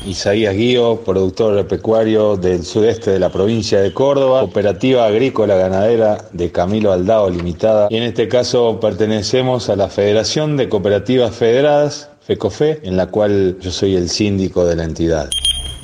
Isaías Guío, productor agropecuario del sudeste de la provincia de Córdoba, cooperativa agrícola ganadera de Camilo Aldao Limitada. Y en este caso pertenecemos a la Federación de Cooperativas Federadas, FECOFE, en la cual yo soy el síndico de la entidad.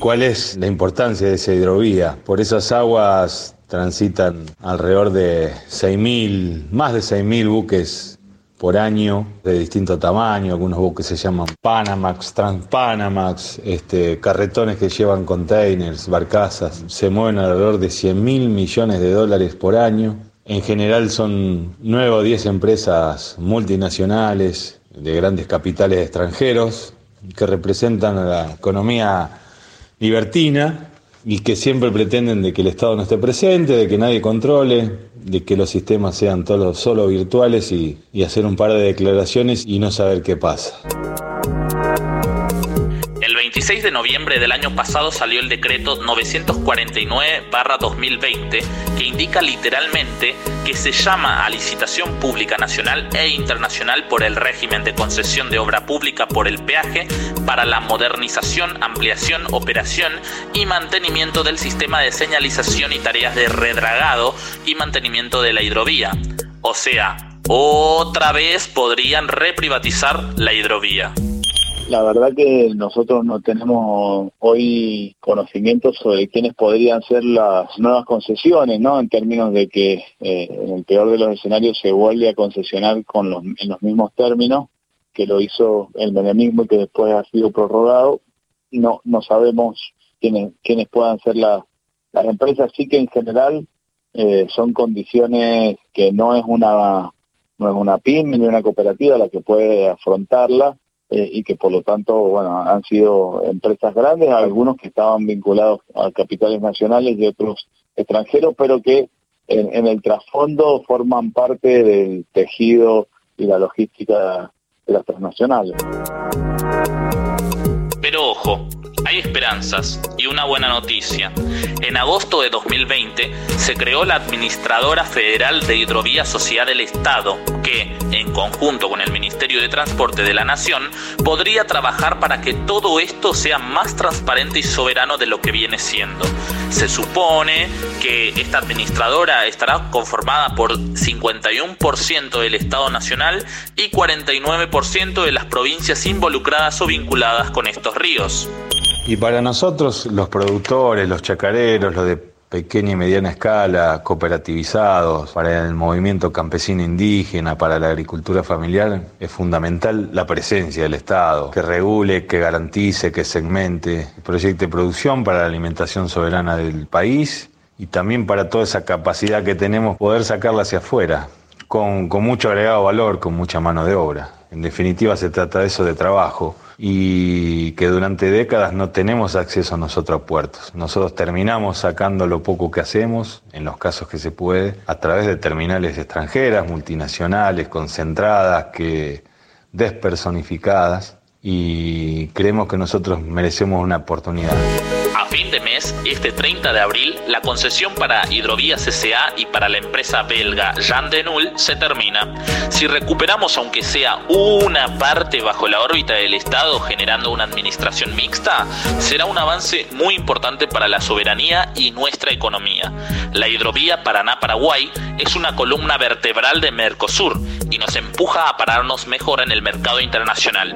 ¿Cuál es la importancia de esa hidrovía? Por esas aguas transitan alrededor de 6.000, más de 6.000 buques por año de distinto tamaño, algunos buques se llaman Panamax, Transpanamax, este, carretones que llevan containers, barcazas, se mueven alrededor de 100 mil millones de dólares por año. En general son 9 o 10 empresas multinacionales de grandes capitales extranjeros que representan a la economía libertina y que siempre pretenden de que el Estado no esté presente, de que nadie controle, de que los sistemas sean todos solo virtuales y, y hacer un par de declaraciones y no saber qué pasa. El 26 de noviembre del año pasado salió el decreto 949-2020 que indica literalmente que se llama a licitación pública nacional e internacional por el régimen de concesión de obra pública por el peaje para la modernización, ampliación, operación y mantenimiento del sistema de señalización y tareas de redragado y mantenimiento de la hidrovía. O sea, otra vez podrían reprivatizar la hidrovía. La verdad que nosotros no tenemos hoy conocimientos sobre quiénes podrían ser las nuevas concesiones, ¿no? En términos de que eh, en el peor de los escenarios se vuelve a concesionar con los, en los mismos términos que lo hizo el menemismo y que después ha sido prorrogado. No, no sabemos quiénes, quiénes puedan ser las, las empresas, sí que en general eh, son condiciones que no es una no es una pyme ni una cooperativa la que puede afrontarla eh, y que por lo tanto, bueno, han sido empresas grandes, algunos que estaban vinculados a capitales nacionales y otros extranjeros, pero que en, en el trasfondo forman parte del tejido y la logística de las transnacionales. Pero ojo, hay esperanzas y una buena noticia. En agosto de 2020 se creó la Administradora Federal de Hidrovía Sociedad del Estado, que, en conjunto con el Ministerio de Transporte de la Nación, podría trabajar para que todo esto sea más transparente y soberano de lo que viene siendo. Se supone que esta administradora estará conformada por 51% del Estado Nacional y 49% de las provincias involucradas o vinculadas con estos ríos. Y para nosotros, los productores, los chacareros, los de pequeña y mediana escala, cooperativizados, para el movimiento campesino indígena, para la agricultura familiar, es fundamental la presencia del Estado, que regule, que garantice, que segmente, proyecte producción para la alimentación soberana del país y también para toda esa capacidad que tenemos poder sacarla hacia afuera, con, con mucho agregado valor, con mucha mano de obra. En definitiva se trata de eso, de trabajo y que durante décadas no tenemos acceso nosotros a puertos. Nosotros terminamos sacando lo poco que hacemos, en los casos que se puede, a través de terminales extranjeras, multinacionales, concentradas, que despersonificadas y creemos que nosotros merecemos una oportunidad. Fin de mes, este 30 de abril, la concesión para Hidrovías S.A. y para la empresa belga Jean Denul se termina. Si recuperamos aunque sea una parte bajo la órbita del Estado generando una administración mixta, será un avance muy importante para la soberanía y nuestra economía. La hidrovía Paraná-Paraguay es una columna vertebral de Mercosur y nos empuja a pararnos mejor en el mercado internacional.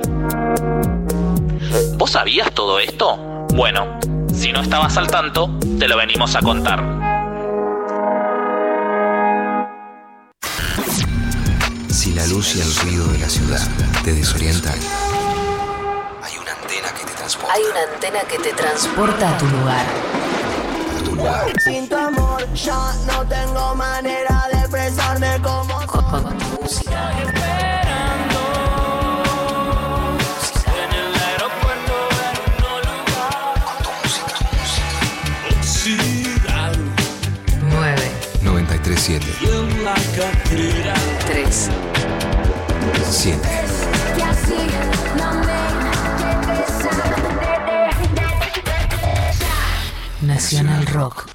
¿Vos sabías todo esto? Bueno, si no estabas al tanto, te lo venimos a contar. Si la luz y el ruido de la ciudad te desorientan, Hay una antena que te transporta a tu lugar. a tu lugar. Sin tu amor ya no tengo manera de expresarme como Con tu música. 3, 7. Nacional Rock.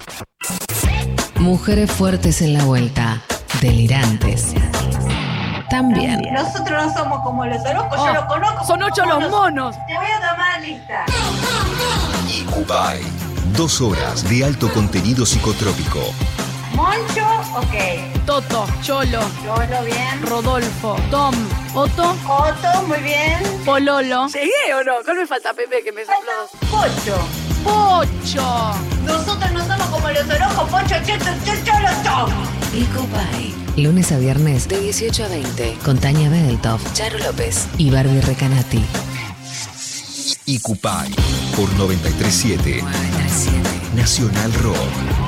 Mujeres fuertes en la vuelta, delirantes. También. Nosotros no somos como los orocos, yo oh, lo conozco. Son ocho los monos. Te voy a tomar lista. Y Dubai. Dos horas de alto contenido psicotrópico Moncho, ok. Toto, Cholo, Cholo, bien. Rodolfo, Tom, Otto, Otto, muy bien. Pololo. ¿Llegué o no? ¿Cuál me falta, Pepe, que me sopló? Pocho. Pocho. Nosotros no somos como los orocos, Pocho, cheto, cholo, tom. Icopay. Lunes a viernes de 18 a 20 con Tania Bedeltoff, Charo López y Barbie Recanati. Icupay por 937 Nacional Rock.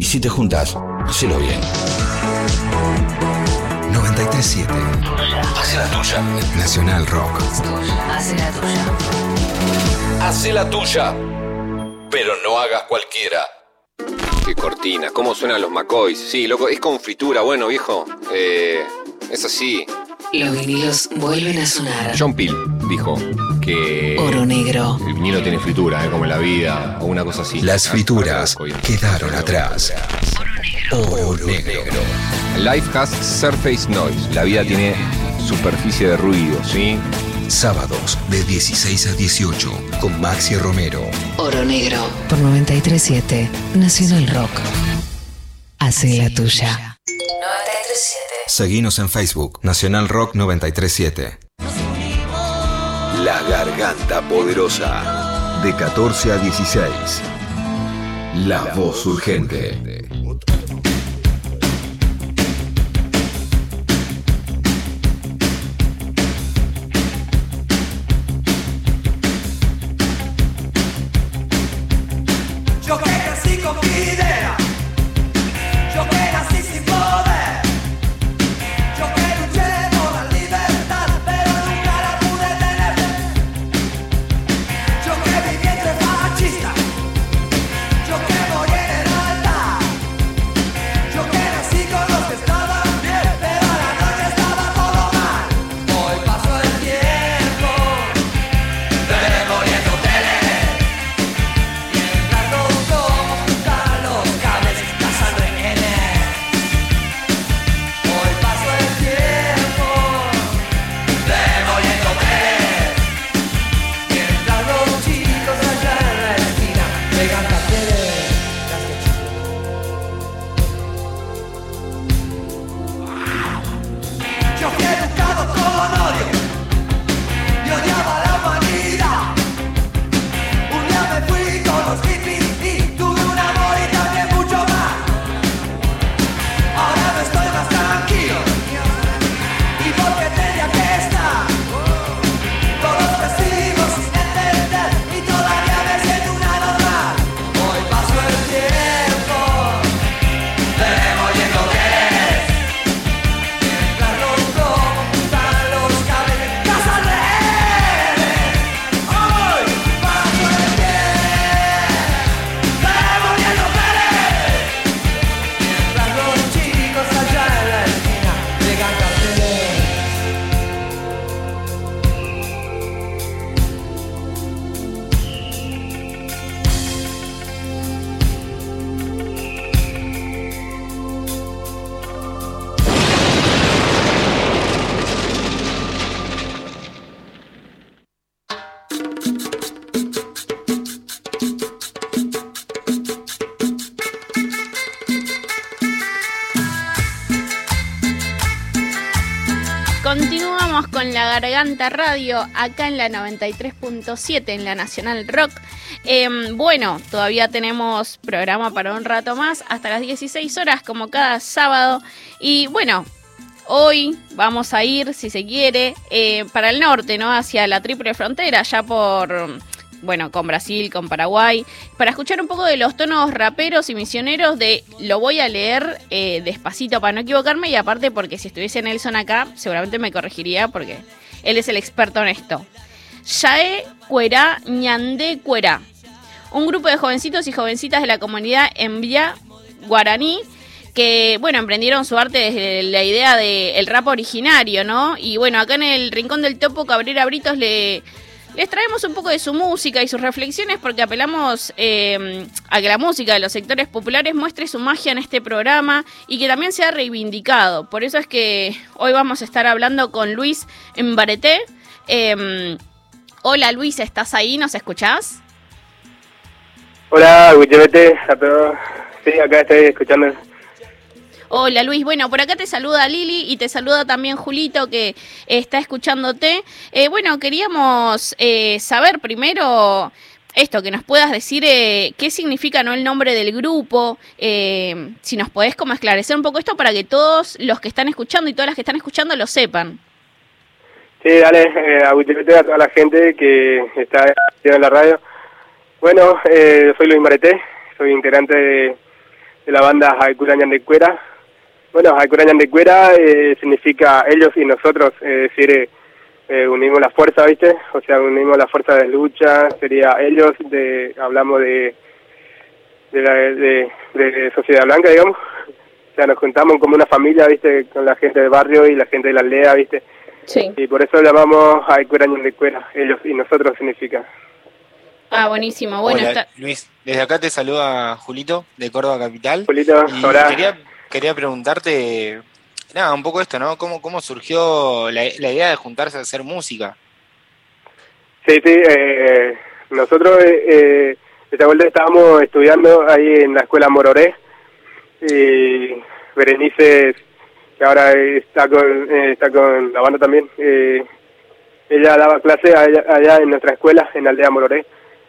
Y si te juntas, hacelo bien. 937 Hace la tuya. Nacional Rock. Hace la tuya. Hace la tuya. Pero no hagas cualquiera. Qué cortina, cómo suenan los McCoys. Sí, loco, es con fritura, bueno, viejo. Eh, es así. Los vinilos vuelven a sonar. John Peel dijo que Oro negro. el vinilo tiene fritura, ¿eh? como la vida o una cosa así. Las frituras quedaron atrás. Oro negro. Life has surface noise. La vida tiene superficie de ruido, ¿sí? Sábados de 16 a 18 con Maxi Romero. Oro negro. Por 937 Nacional Rock. Hace la tuya. 937. Seguinos en Facebook, Nacional Rock 937. La Garganta Poderosa. De 14 a 16. La Voz Urgente. Garganta Radio acá en la 93.7 en la Nacional Rock. Em, bueno, todavía tenemos programa para un rato más hasta las 16 horas como cada sábado. Y bueno, hoy vamos a ir, si se quiere, eh, para el norte, ¿no? Hacia la triple frontera, ya por... Bueno, con Brasil, con Paraguay, para escuchar un poco de los tonos raperos y misioneros de lo voy a leer eh, despacito para no equivocarme y aparte porque si estuviese Nelson acá seguramente me corregiría porque él es el experto en esto. Yae Cuerá Ñandé Cuerá. Un grupo de jovencitos y jovencitas de la comunidad Envía Guaraní que, bueno, emprendieron su arte desde la idea del rap originario, ¿no? Y bueno, acá en el Rincón del Topo Cabrera Britos le, les traemos un poco de su música y sus reflexiones porque apelamos eh, a que la música de los sectores populares muestre su magia en este programa y que también sea reivindicado. Por eso es que hoy vamos a estar hablando con Luis Mbareté. Eh, hola Luis, ¿estás ahí? ¿Nos escuchás? Hola, Wichebete, a todos. Sí, acá estoy escuchando. Hola Luis, bueno, por acá te saluda Lili y te saluda también Julito que está escuchándote. Eh, bueno, queríamos eh, saber primero esto, que nos puedas decir eh, qué significa ¿no? el nombre del grupo, eh, si nos podés como esclarecer un poco esto para que todos los que están escuchando y todas las que están escuchando lo sepan. Sí, dale, eh, a toda la gente que está en la radio. Bueno, eh, soy Luis Mareté, soy integrante de, la banda Haikurañan de Cuera. Bueno, Haikurañan de Cuera eh, significa ellos y nosotros, es decir, eh, eh, unimos la fuerza, ¿viste? O sea, unimos la fuerza de lucha, sería ellos, de hablamos de de, la, de, de Sociedad Blanca, digamos. O sea, nos juntamos como una familia, ¿viste? Con la gente del barrio y la gente de la aldea, ¿viste? Sí. Y por eso llamamos Cueraño de Cuera, ellos y nosotros significa. Ah, buenísimo. Bueno, Hola, está... Luis, desde acá te saluda Julito de Córdoba Capital. Julito, y hola. Quería, quería preguntarte, nada, un poco esto, ¿no? ¿Cómo, cómo surgió la, la idea de juntarse a hacer música? Sí, sí, eh, nosotros eh, eh, esta vuelta estábamos estudiando ahí en la escuela Mororé y Berenice, que ahora está con, eh, está con la banda también, eh, ella daba clase allá, allá en nuestra escuela, en Aldea Mororé,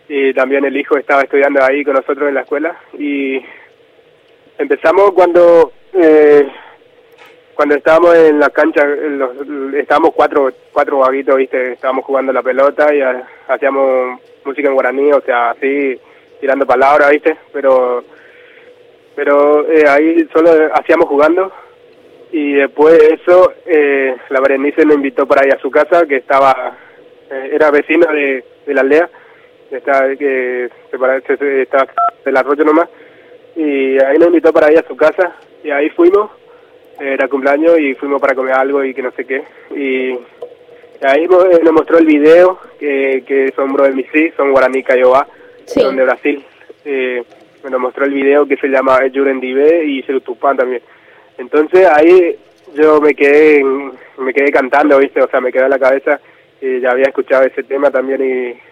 y también el hijo estaba estudiando ahí con nosotros en la escuela y empezamos cuando eh, cuando estábamos en la cancha, estábamos cuatro, cuatro vaguitos, ¿viste? Estábamos jugando la pelota y ha- hacíamos música en guaraní, o sea, así, tirando palabras, ¿viste? Pero, pero eh, ahí solo hacíamos jugando y después de eso, eh, la Berenice nos invitó para ir a su casa, que estaba, eh, era vecina de, de la aldea, está, que se parece, está del arroyo nomás, y ahí nos invitó para ir a su casa y ahí fuimos era cumpleaños y fuimos para comer algo y que no sé qué. Y ahí eh, nos mostró el video, que, que son Bro de Misi, son Guaraní Cayobá, son de Brasil. Eh, nos mostró el video que se llama Jurendive y Serutupán también. Entonces ahí yo me quedé me quedé cantando, ¿viste? O sea, me quedó en la cabeza y ya había escuchado ese tema también y,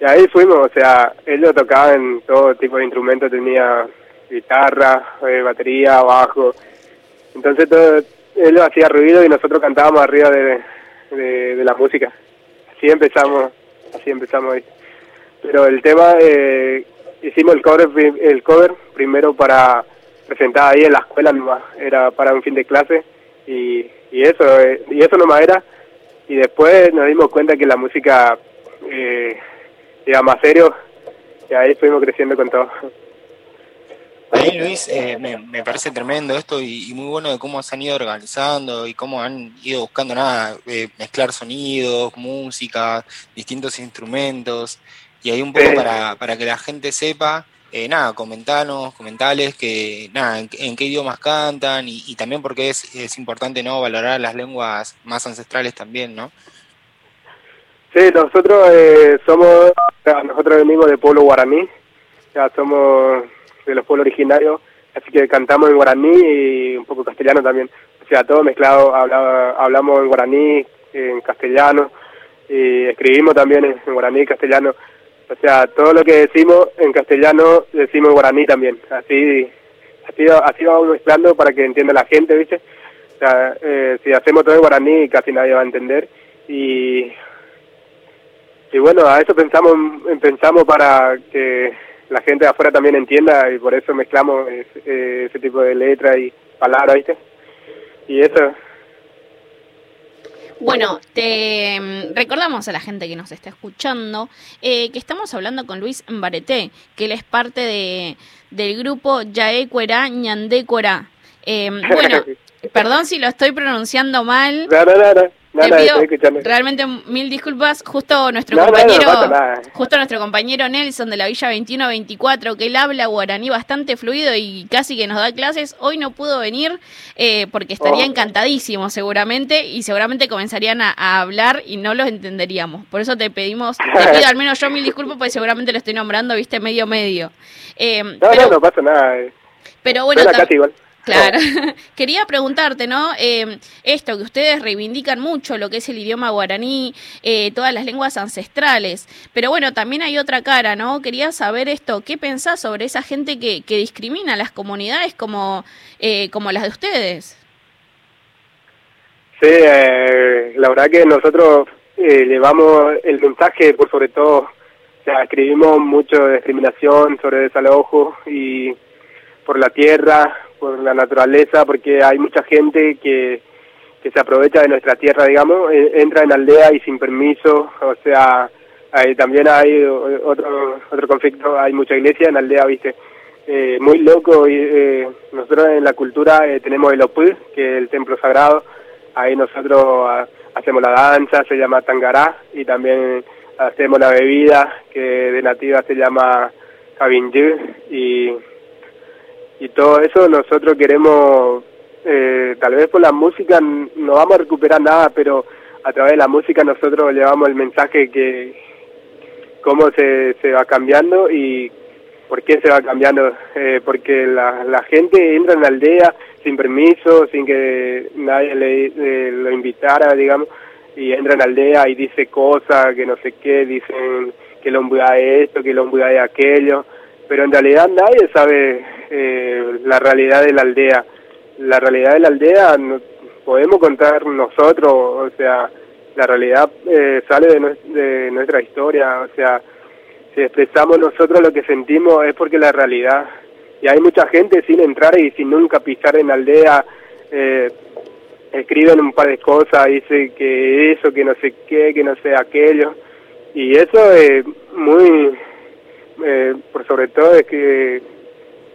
y ahí fuimos, o sea, él lo tocaba en todo tipo de instrumentos, tenía guitarra, eh, batería, bajo, entonces todo, él hacía ruido y nosotros cantábamos arriba de, de, la música. Así empezamos, así empezamos. ahí. Pero el tema, eh, hicimos el cover, el cover primero para presentar ahí en la escuela nomás, era para un fin de clase y, y eso, eh, y eso nomás era. Y después nos dimos cuenta que la música eh, iba más serio y ahí fuimos creciendo con todo. Ahí, Luis, eh, me, me parece tremendo esto y, y muy bueno de cómo se han ido organizando y cómo han ido buscando nada, eh, mezclar sonidos, música, distintos instrumentos. Y ahí un poco Sí. para, para que la gente sepa, eh, nada, comentanos, comentales que, nada, en, en qué idiomas cantan y, y también porque es, es importante, ¿no? Valorar las lenguas más ancestrales también, ¿no? Sí, nosotros eh, somos, nosotros venimos del pueblo guaraní, ya somos de los pueblos originarios, así que cantamos en guaraní y un poco castellano también, o sea, todo mezclado, habla- hablamos en guaraní, en castellano, y escribimos también en, en guaraní y castellano, o sea, todo lo que decimos en castellano decimos en guaraní también, así, así, así vamos mezclando para que entienda la gente, ¿viste? O sea, eh, si hacemos todo en guaraní casi nadie va a entender. Y y bueno, a eso pensamos, pensamos para que la gente de afuera también entienda y por eso mezclamos ese, eh, ese tipo de letras y palabras, ¿viste? Y eso, Bueno, te mm, recordamos a la gente que nos está escuchando eh, que estamos hablando con Luis Mbareté, que él es parte de, del grupo Yaecuera Ñandécuera. Eh, bueno, perdón si lo estoy pronunciando mal. no, no, no, no, Te pido escuchando. realmente mil disculpas. Justo nuestro No, no, no, no compañero, nada. justo nuestro compañero Nelson de la Villa 2124, que él habla guaraní bastante fluido y casi que nos da clases, hoy no pudo venir eh, porque estaría Oh. encantadísimo seguramente y seguramente comenzarían a, a hablar y no los entenderíamos. Por eso te pedimos, te pido al menos yo mil disculpas porque seguramente lo estoy nombrando, viste, medio medio. Eh, No, pero, no, no pasa nada. eh. pero bueno. Claro. Quería preguntarte, ¿no? Eh, esto, que ustedes reivindican mucho lo que es el idioma guaraní, eh, todas las lenguas ancestrales, pero bueno, también hay otra cara, ¿no? Quería saber esto, ¿qué pensás sobre esa gente que, que discrimina a las comunidades como, eh, como las de ustedes? Sí, eh, la verdad que nosotros eh, llevamos el mensaje por sobre todo, o sea, escribimos mucho de discriminación sobre desalojo y por la tierra, por la naturaleza, porque hay mucha gente que, que se aprovecha de nuestra tierra, digamos, eh, entra en aldea y sin permiso, o sea, hay- también hay otro otro conflicto, hay mucha iglesia en aldea, viste, eh, muy loco, y eh, nosotros en la cultura eh, tenemos el Opú, que es el templo sagrado, ahí nosotros hacemos la danza, se llama tangará, y también hacemos la bebida, que de nativa se llama cabinjú, y y todo eso nosotros queremos eh, tal vez por la música no vamos a recuperar nada, pero a través de la música nosotros llevamos el mensaje que cómo se, se va cambiando y por qué se va cambiando. Eh, porque la, la gente entra en la aldea sin permiso, sin que nadie le, lo invitara, digamos, y entra en la aldea y dice cosas que no sé qué, dicen que el hombre de esto, que el hombre de aquello, pero en realidad nadie sabe eh, la realidad de la aldea. La realidad de la aldea no, podemos contar nosotros, o sea, la realidad eh, sale de, de nuestra historia, o sea, si expresamos nosotros lo que sentimos es porque la realidad y hay mucha gente sin entrar y sin nunca pisar en la aldea eh, escriben un par de cosas dice que eso que no sé qué que no sé aquello y eso es muy eh, por sobre todo es que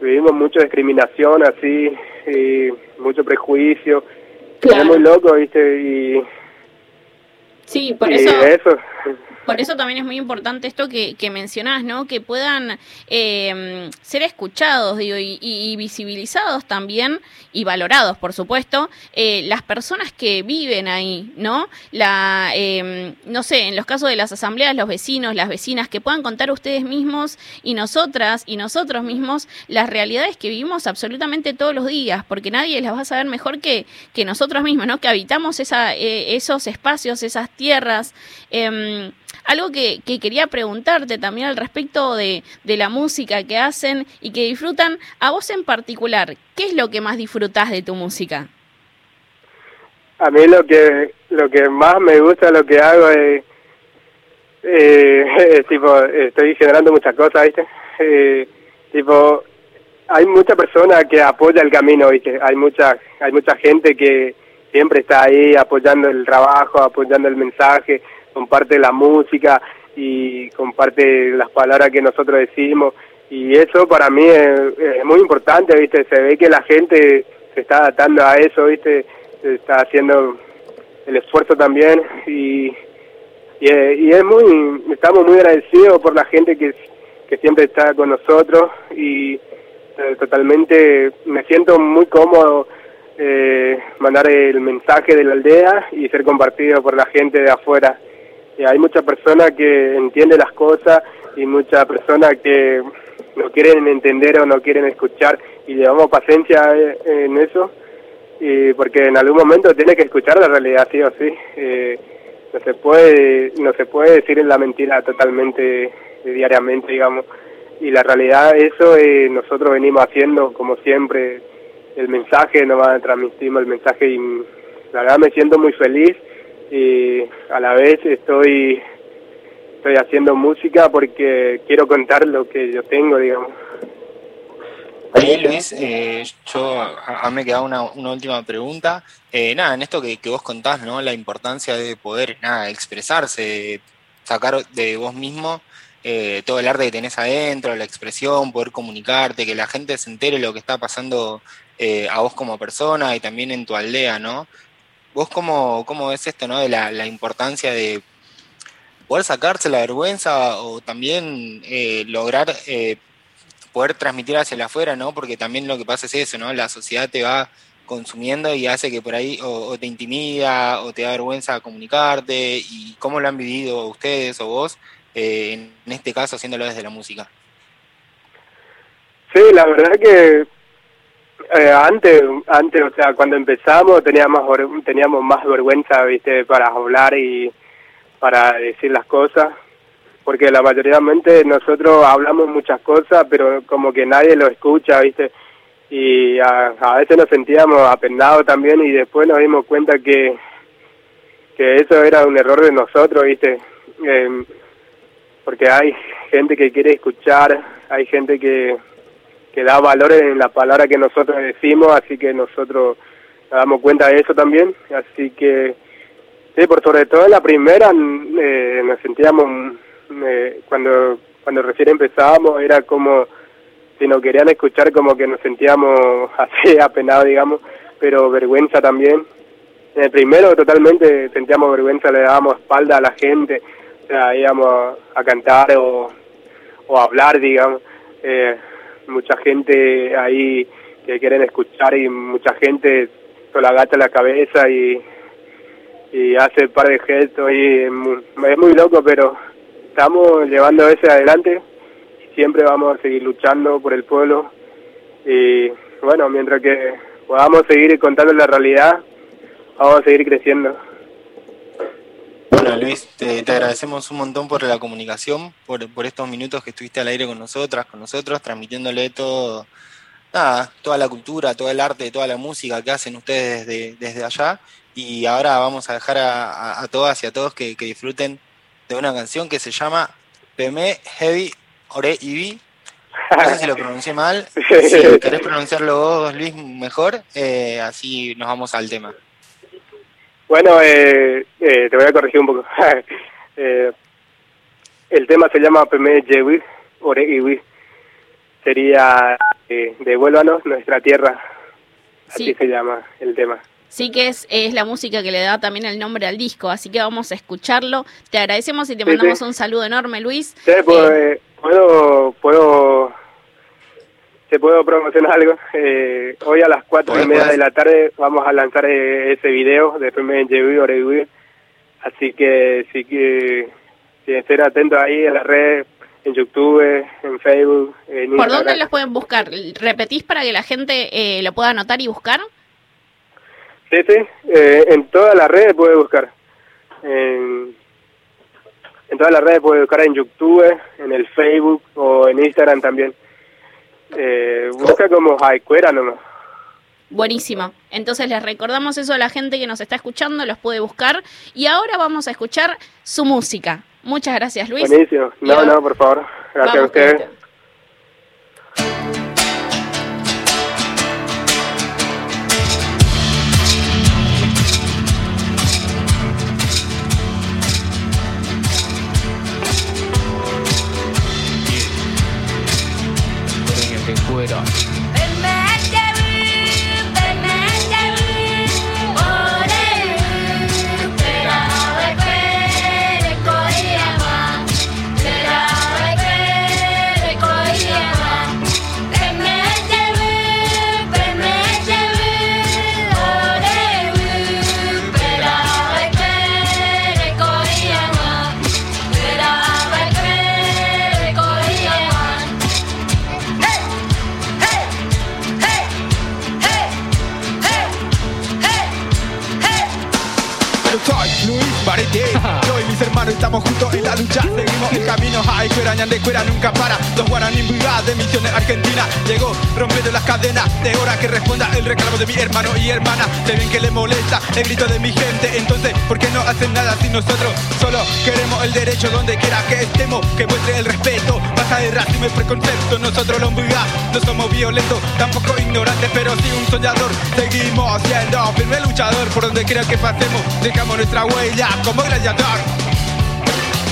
vivimos mucha discriminación así y mucho prejuicio. Es muy loco viste y sí por eso por eso también es muy importante esto que, que mencionás, ¿no? Que puedan eh, ser escuchados, digo, y, visibilizados también, y valorados, por supuesto, eh, las personas que viven ahí, ¿no? La, em, no sé, en los casos de las asambleas, los vecinos, las vecinas, que puedan contar ustedes mismos y nosotras y nosotros mismos las realidades que vivimos absolutamente todos los días, porque nadie las va a saber mejor que, que nosotros mismos, ¿no? Que habitamos esa, eh, esos espacios, esas tierras. Algo que, quería preguntarte también al respecto de, la música que hacen y que disfrutan, a vos en particular, ¿qué es lo que más disfrutás de tu música? A mí lo que lo que más me gusta lo que hago es, eh, tipo, estoy generando muchas cosas, ¿viste? Eh, tipo, hay mucha persona que apoya el camino, ¿viste? Hay mucha, hay mucha gente que siempre está ahí apoyando el trabajo, apoyando el mensaje, comparte la música y comparte las palabras que nosotros decimos y eso para mí es, muy importante, ¿viste? Se ve que la gente se está adaptando a eso, ¿viste? Se está haciendo el esfuerzo también y, y, es muy, estamos muy agradecidos por la gente que, que siempre está con nosotros y eh, totalmente me siento muy cómodo eh, mandar el mensaje de la aldea y ser compartido por la gente de afuera hay muchas personas que entienden las cosas y muchas personas que no quieren entender o no quieren escuchar y llevamos paciencia eh, en eso y porque en algún momento tiene que escuchar la realidad sí o sí. Eh, no se puede no se puede decir la mentira totalmente eh, diariamente digamos. Y la realidad eso nosotros venimos haciendo como siempre el mensaje nos va a transmitir el mensaje y la verdad me siento muy feliz y a la vez estoy estoy haciendo música porque quiero contar lo que yo tengo, digamos. Ahí Luis, eh, yo a, me queda una, una última pregunta. Eh, nada, en esto que, que, vos contás, ¿no? La importancia de poder, nada, expresarse, sacar de vos mismo eh, todo el arte que tenés adentro, la expresión, poder comunicarte, que la gente se entere lo que está pasando a vos como persona y también en tu aldea, ¿no? ¿Vos cómo, cómo ves esto, no? De la, importancia de poder sacarse la vergüenza o también eh, lograr eh, poder transmitir hacia la afuera, ¿no? Porque también lo que pasa es eso, ¿no? La sociedad te va consumiendo y hace que por ahí o, te intimida o te da vergüenza comunicarte y cómo lo han vivido ustedes o vos, eh, en este caso haciéndolo desde la música. Sí, la verdad que eh, antes, antes, o sea, cuando empezamos teníamos teníamos más vergüenza, viste, para hablar y para decir las cosas, porque la mayoría de nosotros hablamos muchas cosas, pero como que nadie lo escucha, viste, y a, veces nos sentíamos apendados también y después nos dimos cuenta que que eso era un error de nosotros, viste, eh, porque hay gente que quiere escuchar, hay gente que que da valor en la palabra que nosotros decimos, así que nosotros nos damos cuenta de eso también, así que sí, por sobre todo en la primera eh, nos sentíamos, eh, cuando, cuando recién empezábamos era como si nos querían escuchar como que nos sentíamos así apenados, digamos, pero vergüenza también. En el primero totalmente sentíamos vergüenza, le dábamos espalda a la gente, o sea, íbamos a cantar o, o a hablar, digamos. Eh, mucha gente ahí que quieren escuchar y mucha gente solo agacha la cabeza y, y hace un par de gestos y es muy, es muy loco, pero estamos llevando ese adelante y siempre vamos a seguir luchando por el pueblo y bueno, mientras que podamos seguir contando la realidad, vamos a seguir creciendo. Bueno, Luis, te, te agradecemos un montón por la comunicación, por, por estos minutos que estuviste al aire con nosotras, con nosotros, transmitiéndole todo, nada, toda la cultura, todo el arte, toda la música que hacen ustedes desde, desde allá. Y ahora vamos a dejar a, a- a todas y a todos que, que disfruten de una canción que se llama Peme Heavy Ore Ibi. No sé si lo pronuncié mal. Si querés pronunciarlo vos, Luis, mejor, eh, así nos vamos al tema. Bueno, eh, eh, te voy a corregir un poco. Eh, el tema se llama Peme Yewi, Ore Iwi. Sería eh, Devuélvanos nuestra tierra. Así Sí. se llama el tema. Sí que es, es la música que le da también el nombre al disco, así que vamos a escucharlo. Te agradecemos y te Sí, mandamos sí. un saludo enorme, Luis. Sí, pues, eh, puedo, puedo, te puedo promocionar algo. Eh, hoy a las cuatro y Podés, media podés. de la tarde vamos a lanzar eh, ese video de Peme Yewi, Ore Iwi. Así que sí que sí, estén atentos ahí en las redes, en YouTube, en Facebook, en ¿Por dónde los pueden buscar? ¿Repetís para que la gente eh, lo pueda anotar y buscar? Sí, sí, eh, en todas las redes puede buscar. En, en todas las redes puede buscar en YouTube, en el Facebook o en Instagram también. Eh, busca como Haicuera nomás. Buenísimo. Entonces les recordamos eso a la gente que nos está escuchando, los puede buscar. Y ahora vamos a escuchar su música. Muchas gracias, Luis. Buenísimo. No, no, por favor. Gracias a ustedes. Twitter. Juntos en la lucha. Seguimos el camino Ay, cuera, ñande, cuera, nunca para. Dos guaraní brigadas de misiones Argentina. Llegó rompiendo las cadenas De hora que responda el reclamo de mi hermano y hermana. Sé bien que le molesta el grito de mi gente. Entonces, ¿por qué no hacen nada si nosotros Solo queremos el derecho donde quiera que estemos Que muestre el respeto. Basta de racismo y preconcepto Nosotros los brigadas no somos violentos Tampoco ignorantes, pero sí un soñador. Seguimos siendo firme luchador Por donde quiera que pasemos. Dejamos nuestra huella como gladiador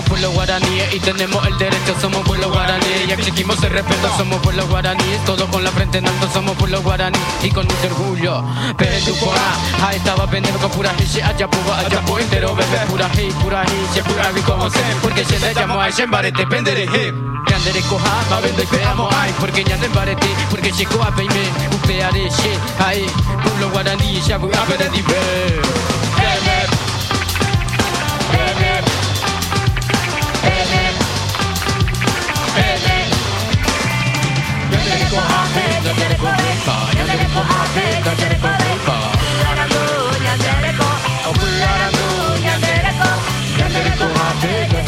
Somos pueblo guaraníes y tenemos el derecho, somos pueblo guaraníes y exigimos el respeto, somos pueblo guaraníes, todo con la frente en alto, somos pueblo guaraní y con mucho orgullo. Pero tu pora, ahí estaba pendiendo con pura hishi, allá puba, allá pu entero, bebé, pura hi, pura hishi, pura vi como sé, porque se le llamo a ese barete, pendere hip. Yandere coja, va vendo y peamos, ay, porque ñande barete, porque llegó a peime, upeare, she, ay, pueblo guaraní, ya voy a ver el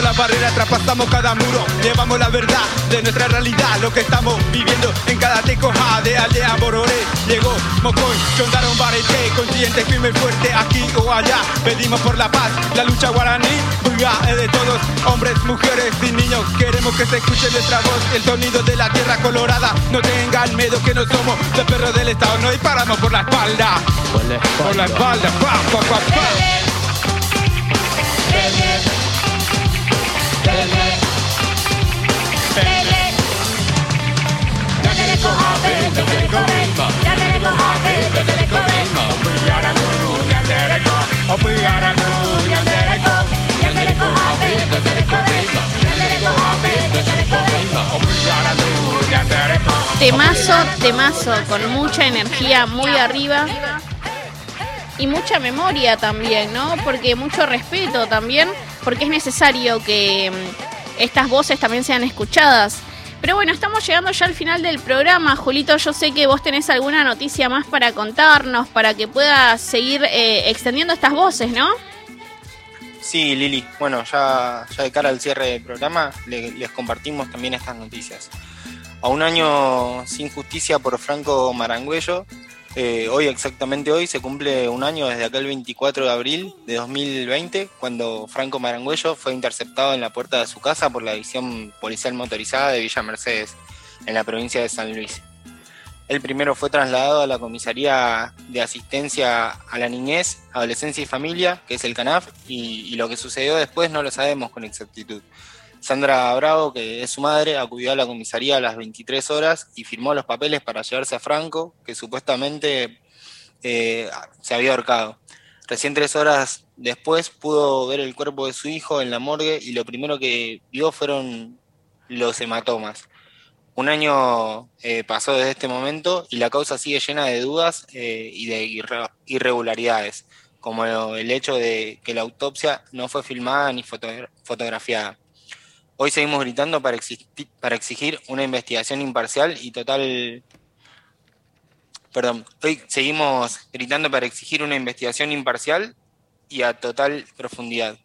nivel. Rompemos la cada barrera, traspasamos cada muro. Llevamos la verdad de nuestra realidad, lo que estamos viviendo en cada tecoja de aldea Bororé. Llegó Mocoy, Chondaron Barete, consciente, firme, fuerte, aquí o allá. Pedimos por la paz, la lucha guaraní, Buga es de todos, hombres, mujeres y niños. Queremos que se escuche nuestra voz, el sonido de la tierra colorada. No tengan miedo que no somos los perros del Estado, no disparamos por la espalda. Por la espalda, pa, pa, pa, pa. Temazo, temazo, con mucha energía muy arriba. Y mucha memoria también, ¿no? Porque mucho respeto también, porque es necesario que mm, estas voces también sean escuchadas. Pero bueno, estamos llegando ya al final del programa. Julito, yo sé que vos tenés alguna noticia más para contarnos, para que puedas seguir eh, extendiendo estas voces, ¿no? Sí, Lili. Bueno, ya, ya de cara al cierre del programa, le- les compartimos también estas noticias. A un año sin justicia por Franco Marangüello, eh, hoy exactamente hoy se cumple un año desde aquel 24 de abril de 2020, cuando Franco Marangüello fue interceptado en la puerta de su casa por la división policial motorizada de Villa Mercedes, en la provincia de San Luis. El primero fue trasladado a la Comisaría de Asistencia a la Niñez, Adolescencia y Familia, que es el CANAF, y, y lo que sucedió después no lo sabemos con exactitud. Sandra Bravo, que es su madre, acudió a la comisaría a las 23 horas y firmó los papeles para llevarse a Franco, que supuestamente eh, se había ahorcado. Recién tres horas después pudo ver el cuerpo de su hijo en la morgue y lo primero que vio fueron los hematomas. Un año eh, pasó desde este momento y la causa sigue llena de dudas eh, y de irre- irregularidades, como el hecho de que la autopsia no fue filmada ni fotogra- fotografiada. Hoy seguimos gritando para, existi- para exigir una investigación imparcial y total... Perdón, hoy seguimos gritando para exigir una investigación imparcial y a total profundidad.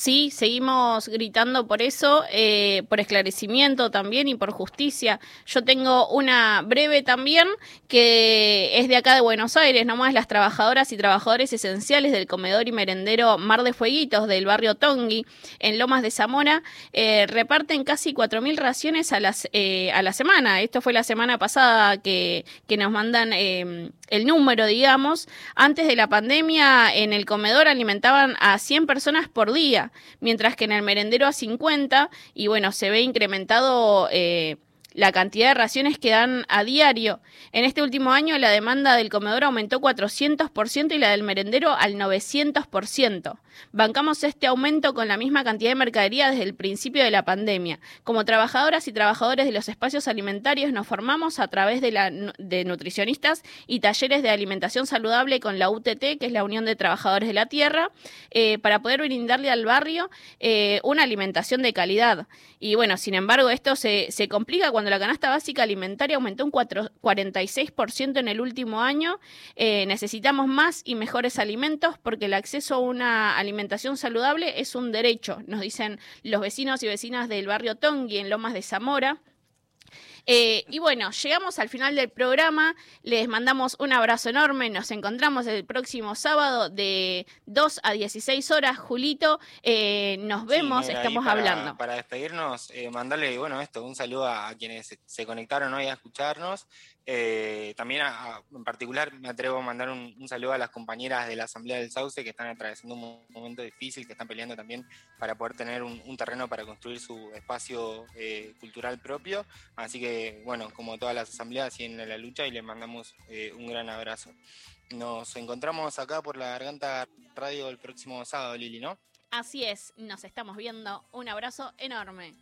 Sí, seguimos gritando por eso, eh, por esclarecimiento también y por justicia. Yo tengo una breve también que es de acá de Buenos Aires, nomás las trabajadoras y trabajadores esenciales del comedor y merendero Mar de Fueguitos del barrio Tongui en Lomas de Zamora eh, reparten casi 4.000 raciones a, las, eh, a la semana. Esto fue la semana pasada que, que nos mandan eh, el número, digamos. Antes de la pandemia en el comedor alimentaban a 100 personas por día mientras que en el merendero a 50, y bueno, se ve incrementado eh, la cantidad de raciones que dan a diario. En este último año la demanda del comedor aumentó 400% y la del merendero al 900%. Bancamos este aumento con la misma cantidad de mercadería desde el principio de la pandemia. Como trabajadoras y trabajadores de los espacios alimentarios nos formamos a través de, la, de nutricionistas y talleres de alimentación saludable con la UTT, que es la Unión de Trabajadores de la Tierra, eh, para poder brindarle al barrio eh, una alimentación de calidad. Y bueno, sin embargo, esto se, complica cuando la canasta básica alimentaria aumentó un 4, 46% en el último año. Eh, necesitamos más y mejores alimentos porque el acceso a una alimentación saludable es un derecho, nos dicen los vecinos y vecinas del barrio Tongui en Lomas de Zamora. Eh, y bueno, llegamos al final del programa. Les mandamos un abrazo enorme. Nos encontramos el próximo sábado de 2 a 16 horas. Julito, eh, nos vemos, Sí, estamos para- hablando. Para despedirnos, eh, mandarle, bueno, esto, un saludo a, quienes se conectaron hoy a escucharnos. Eh, también, a- a- en particular, me atrevo a mandar un, un saludo a las compañeras de la Asamblea del Sauce que están atravesando un mo- momento difícil, que están peleando también para poder tener un, un terreno para construir su espacio eh, cultural propio. Así que, bueno, como todas las asambleas, siguen en la lucha y les mandamos eh, un gran abrazo. Nos encontramos acá por la Garganta Radio el próximo sábado, Lili, ¿no? Así es, nos estamos viendo. Un abrazo enorme.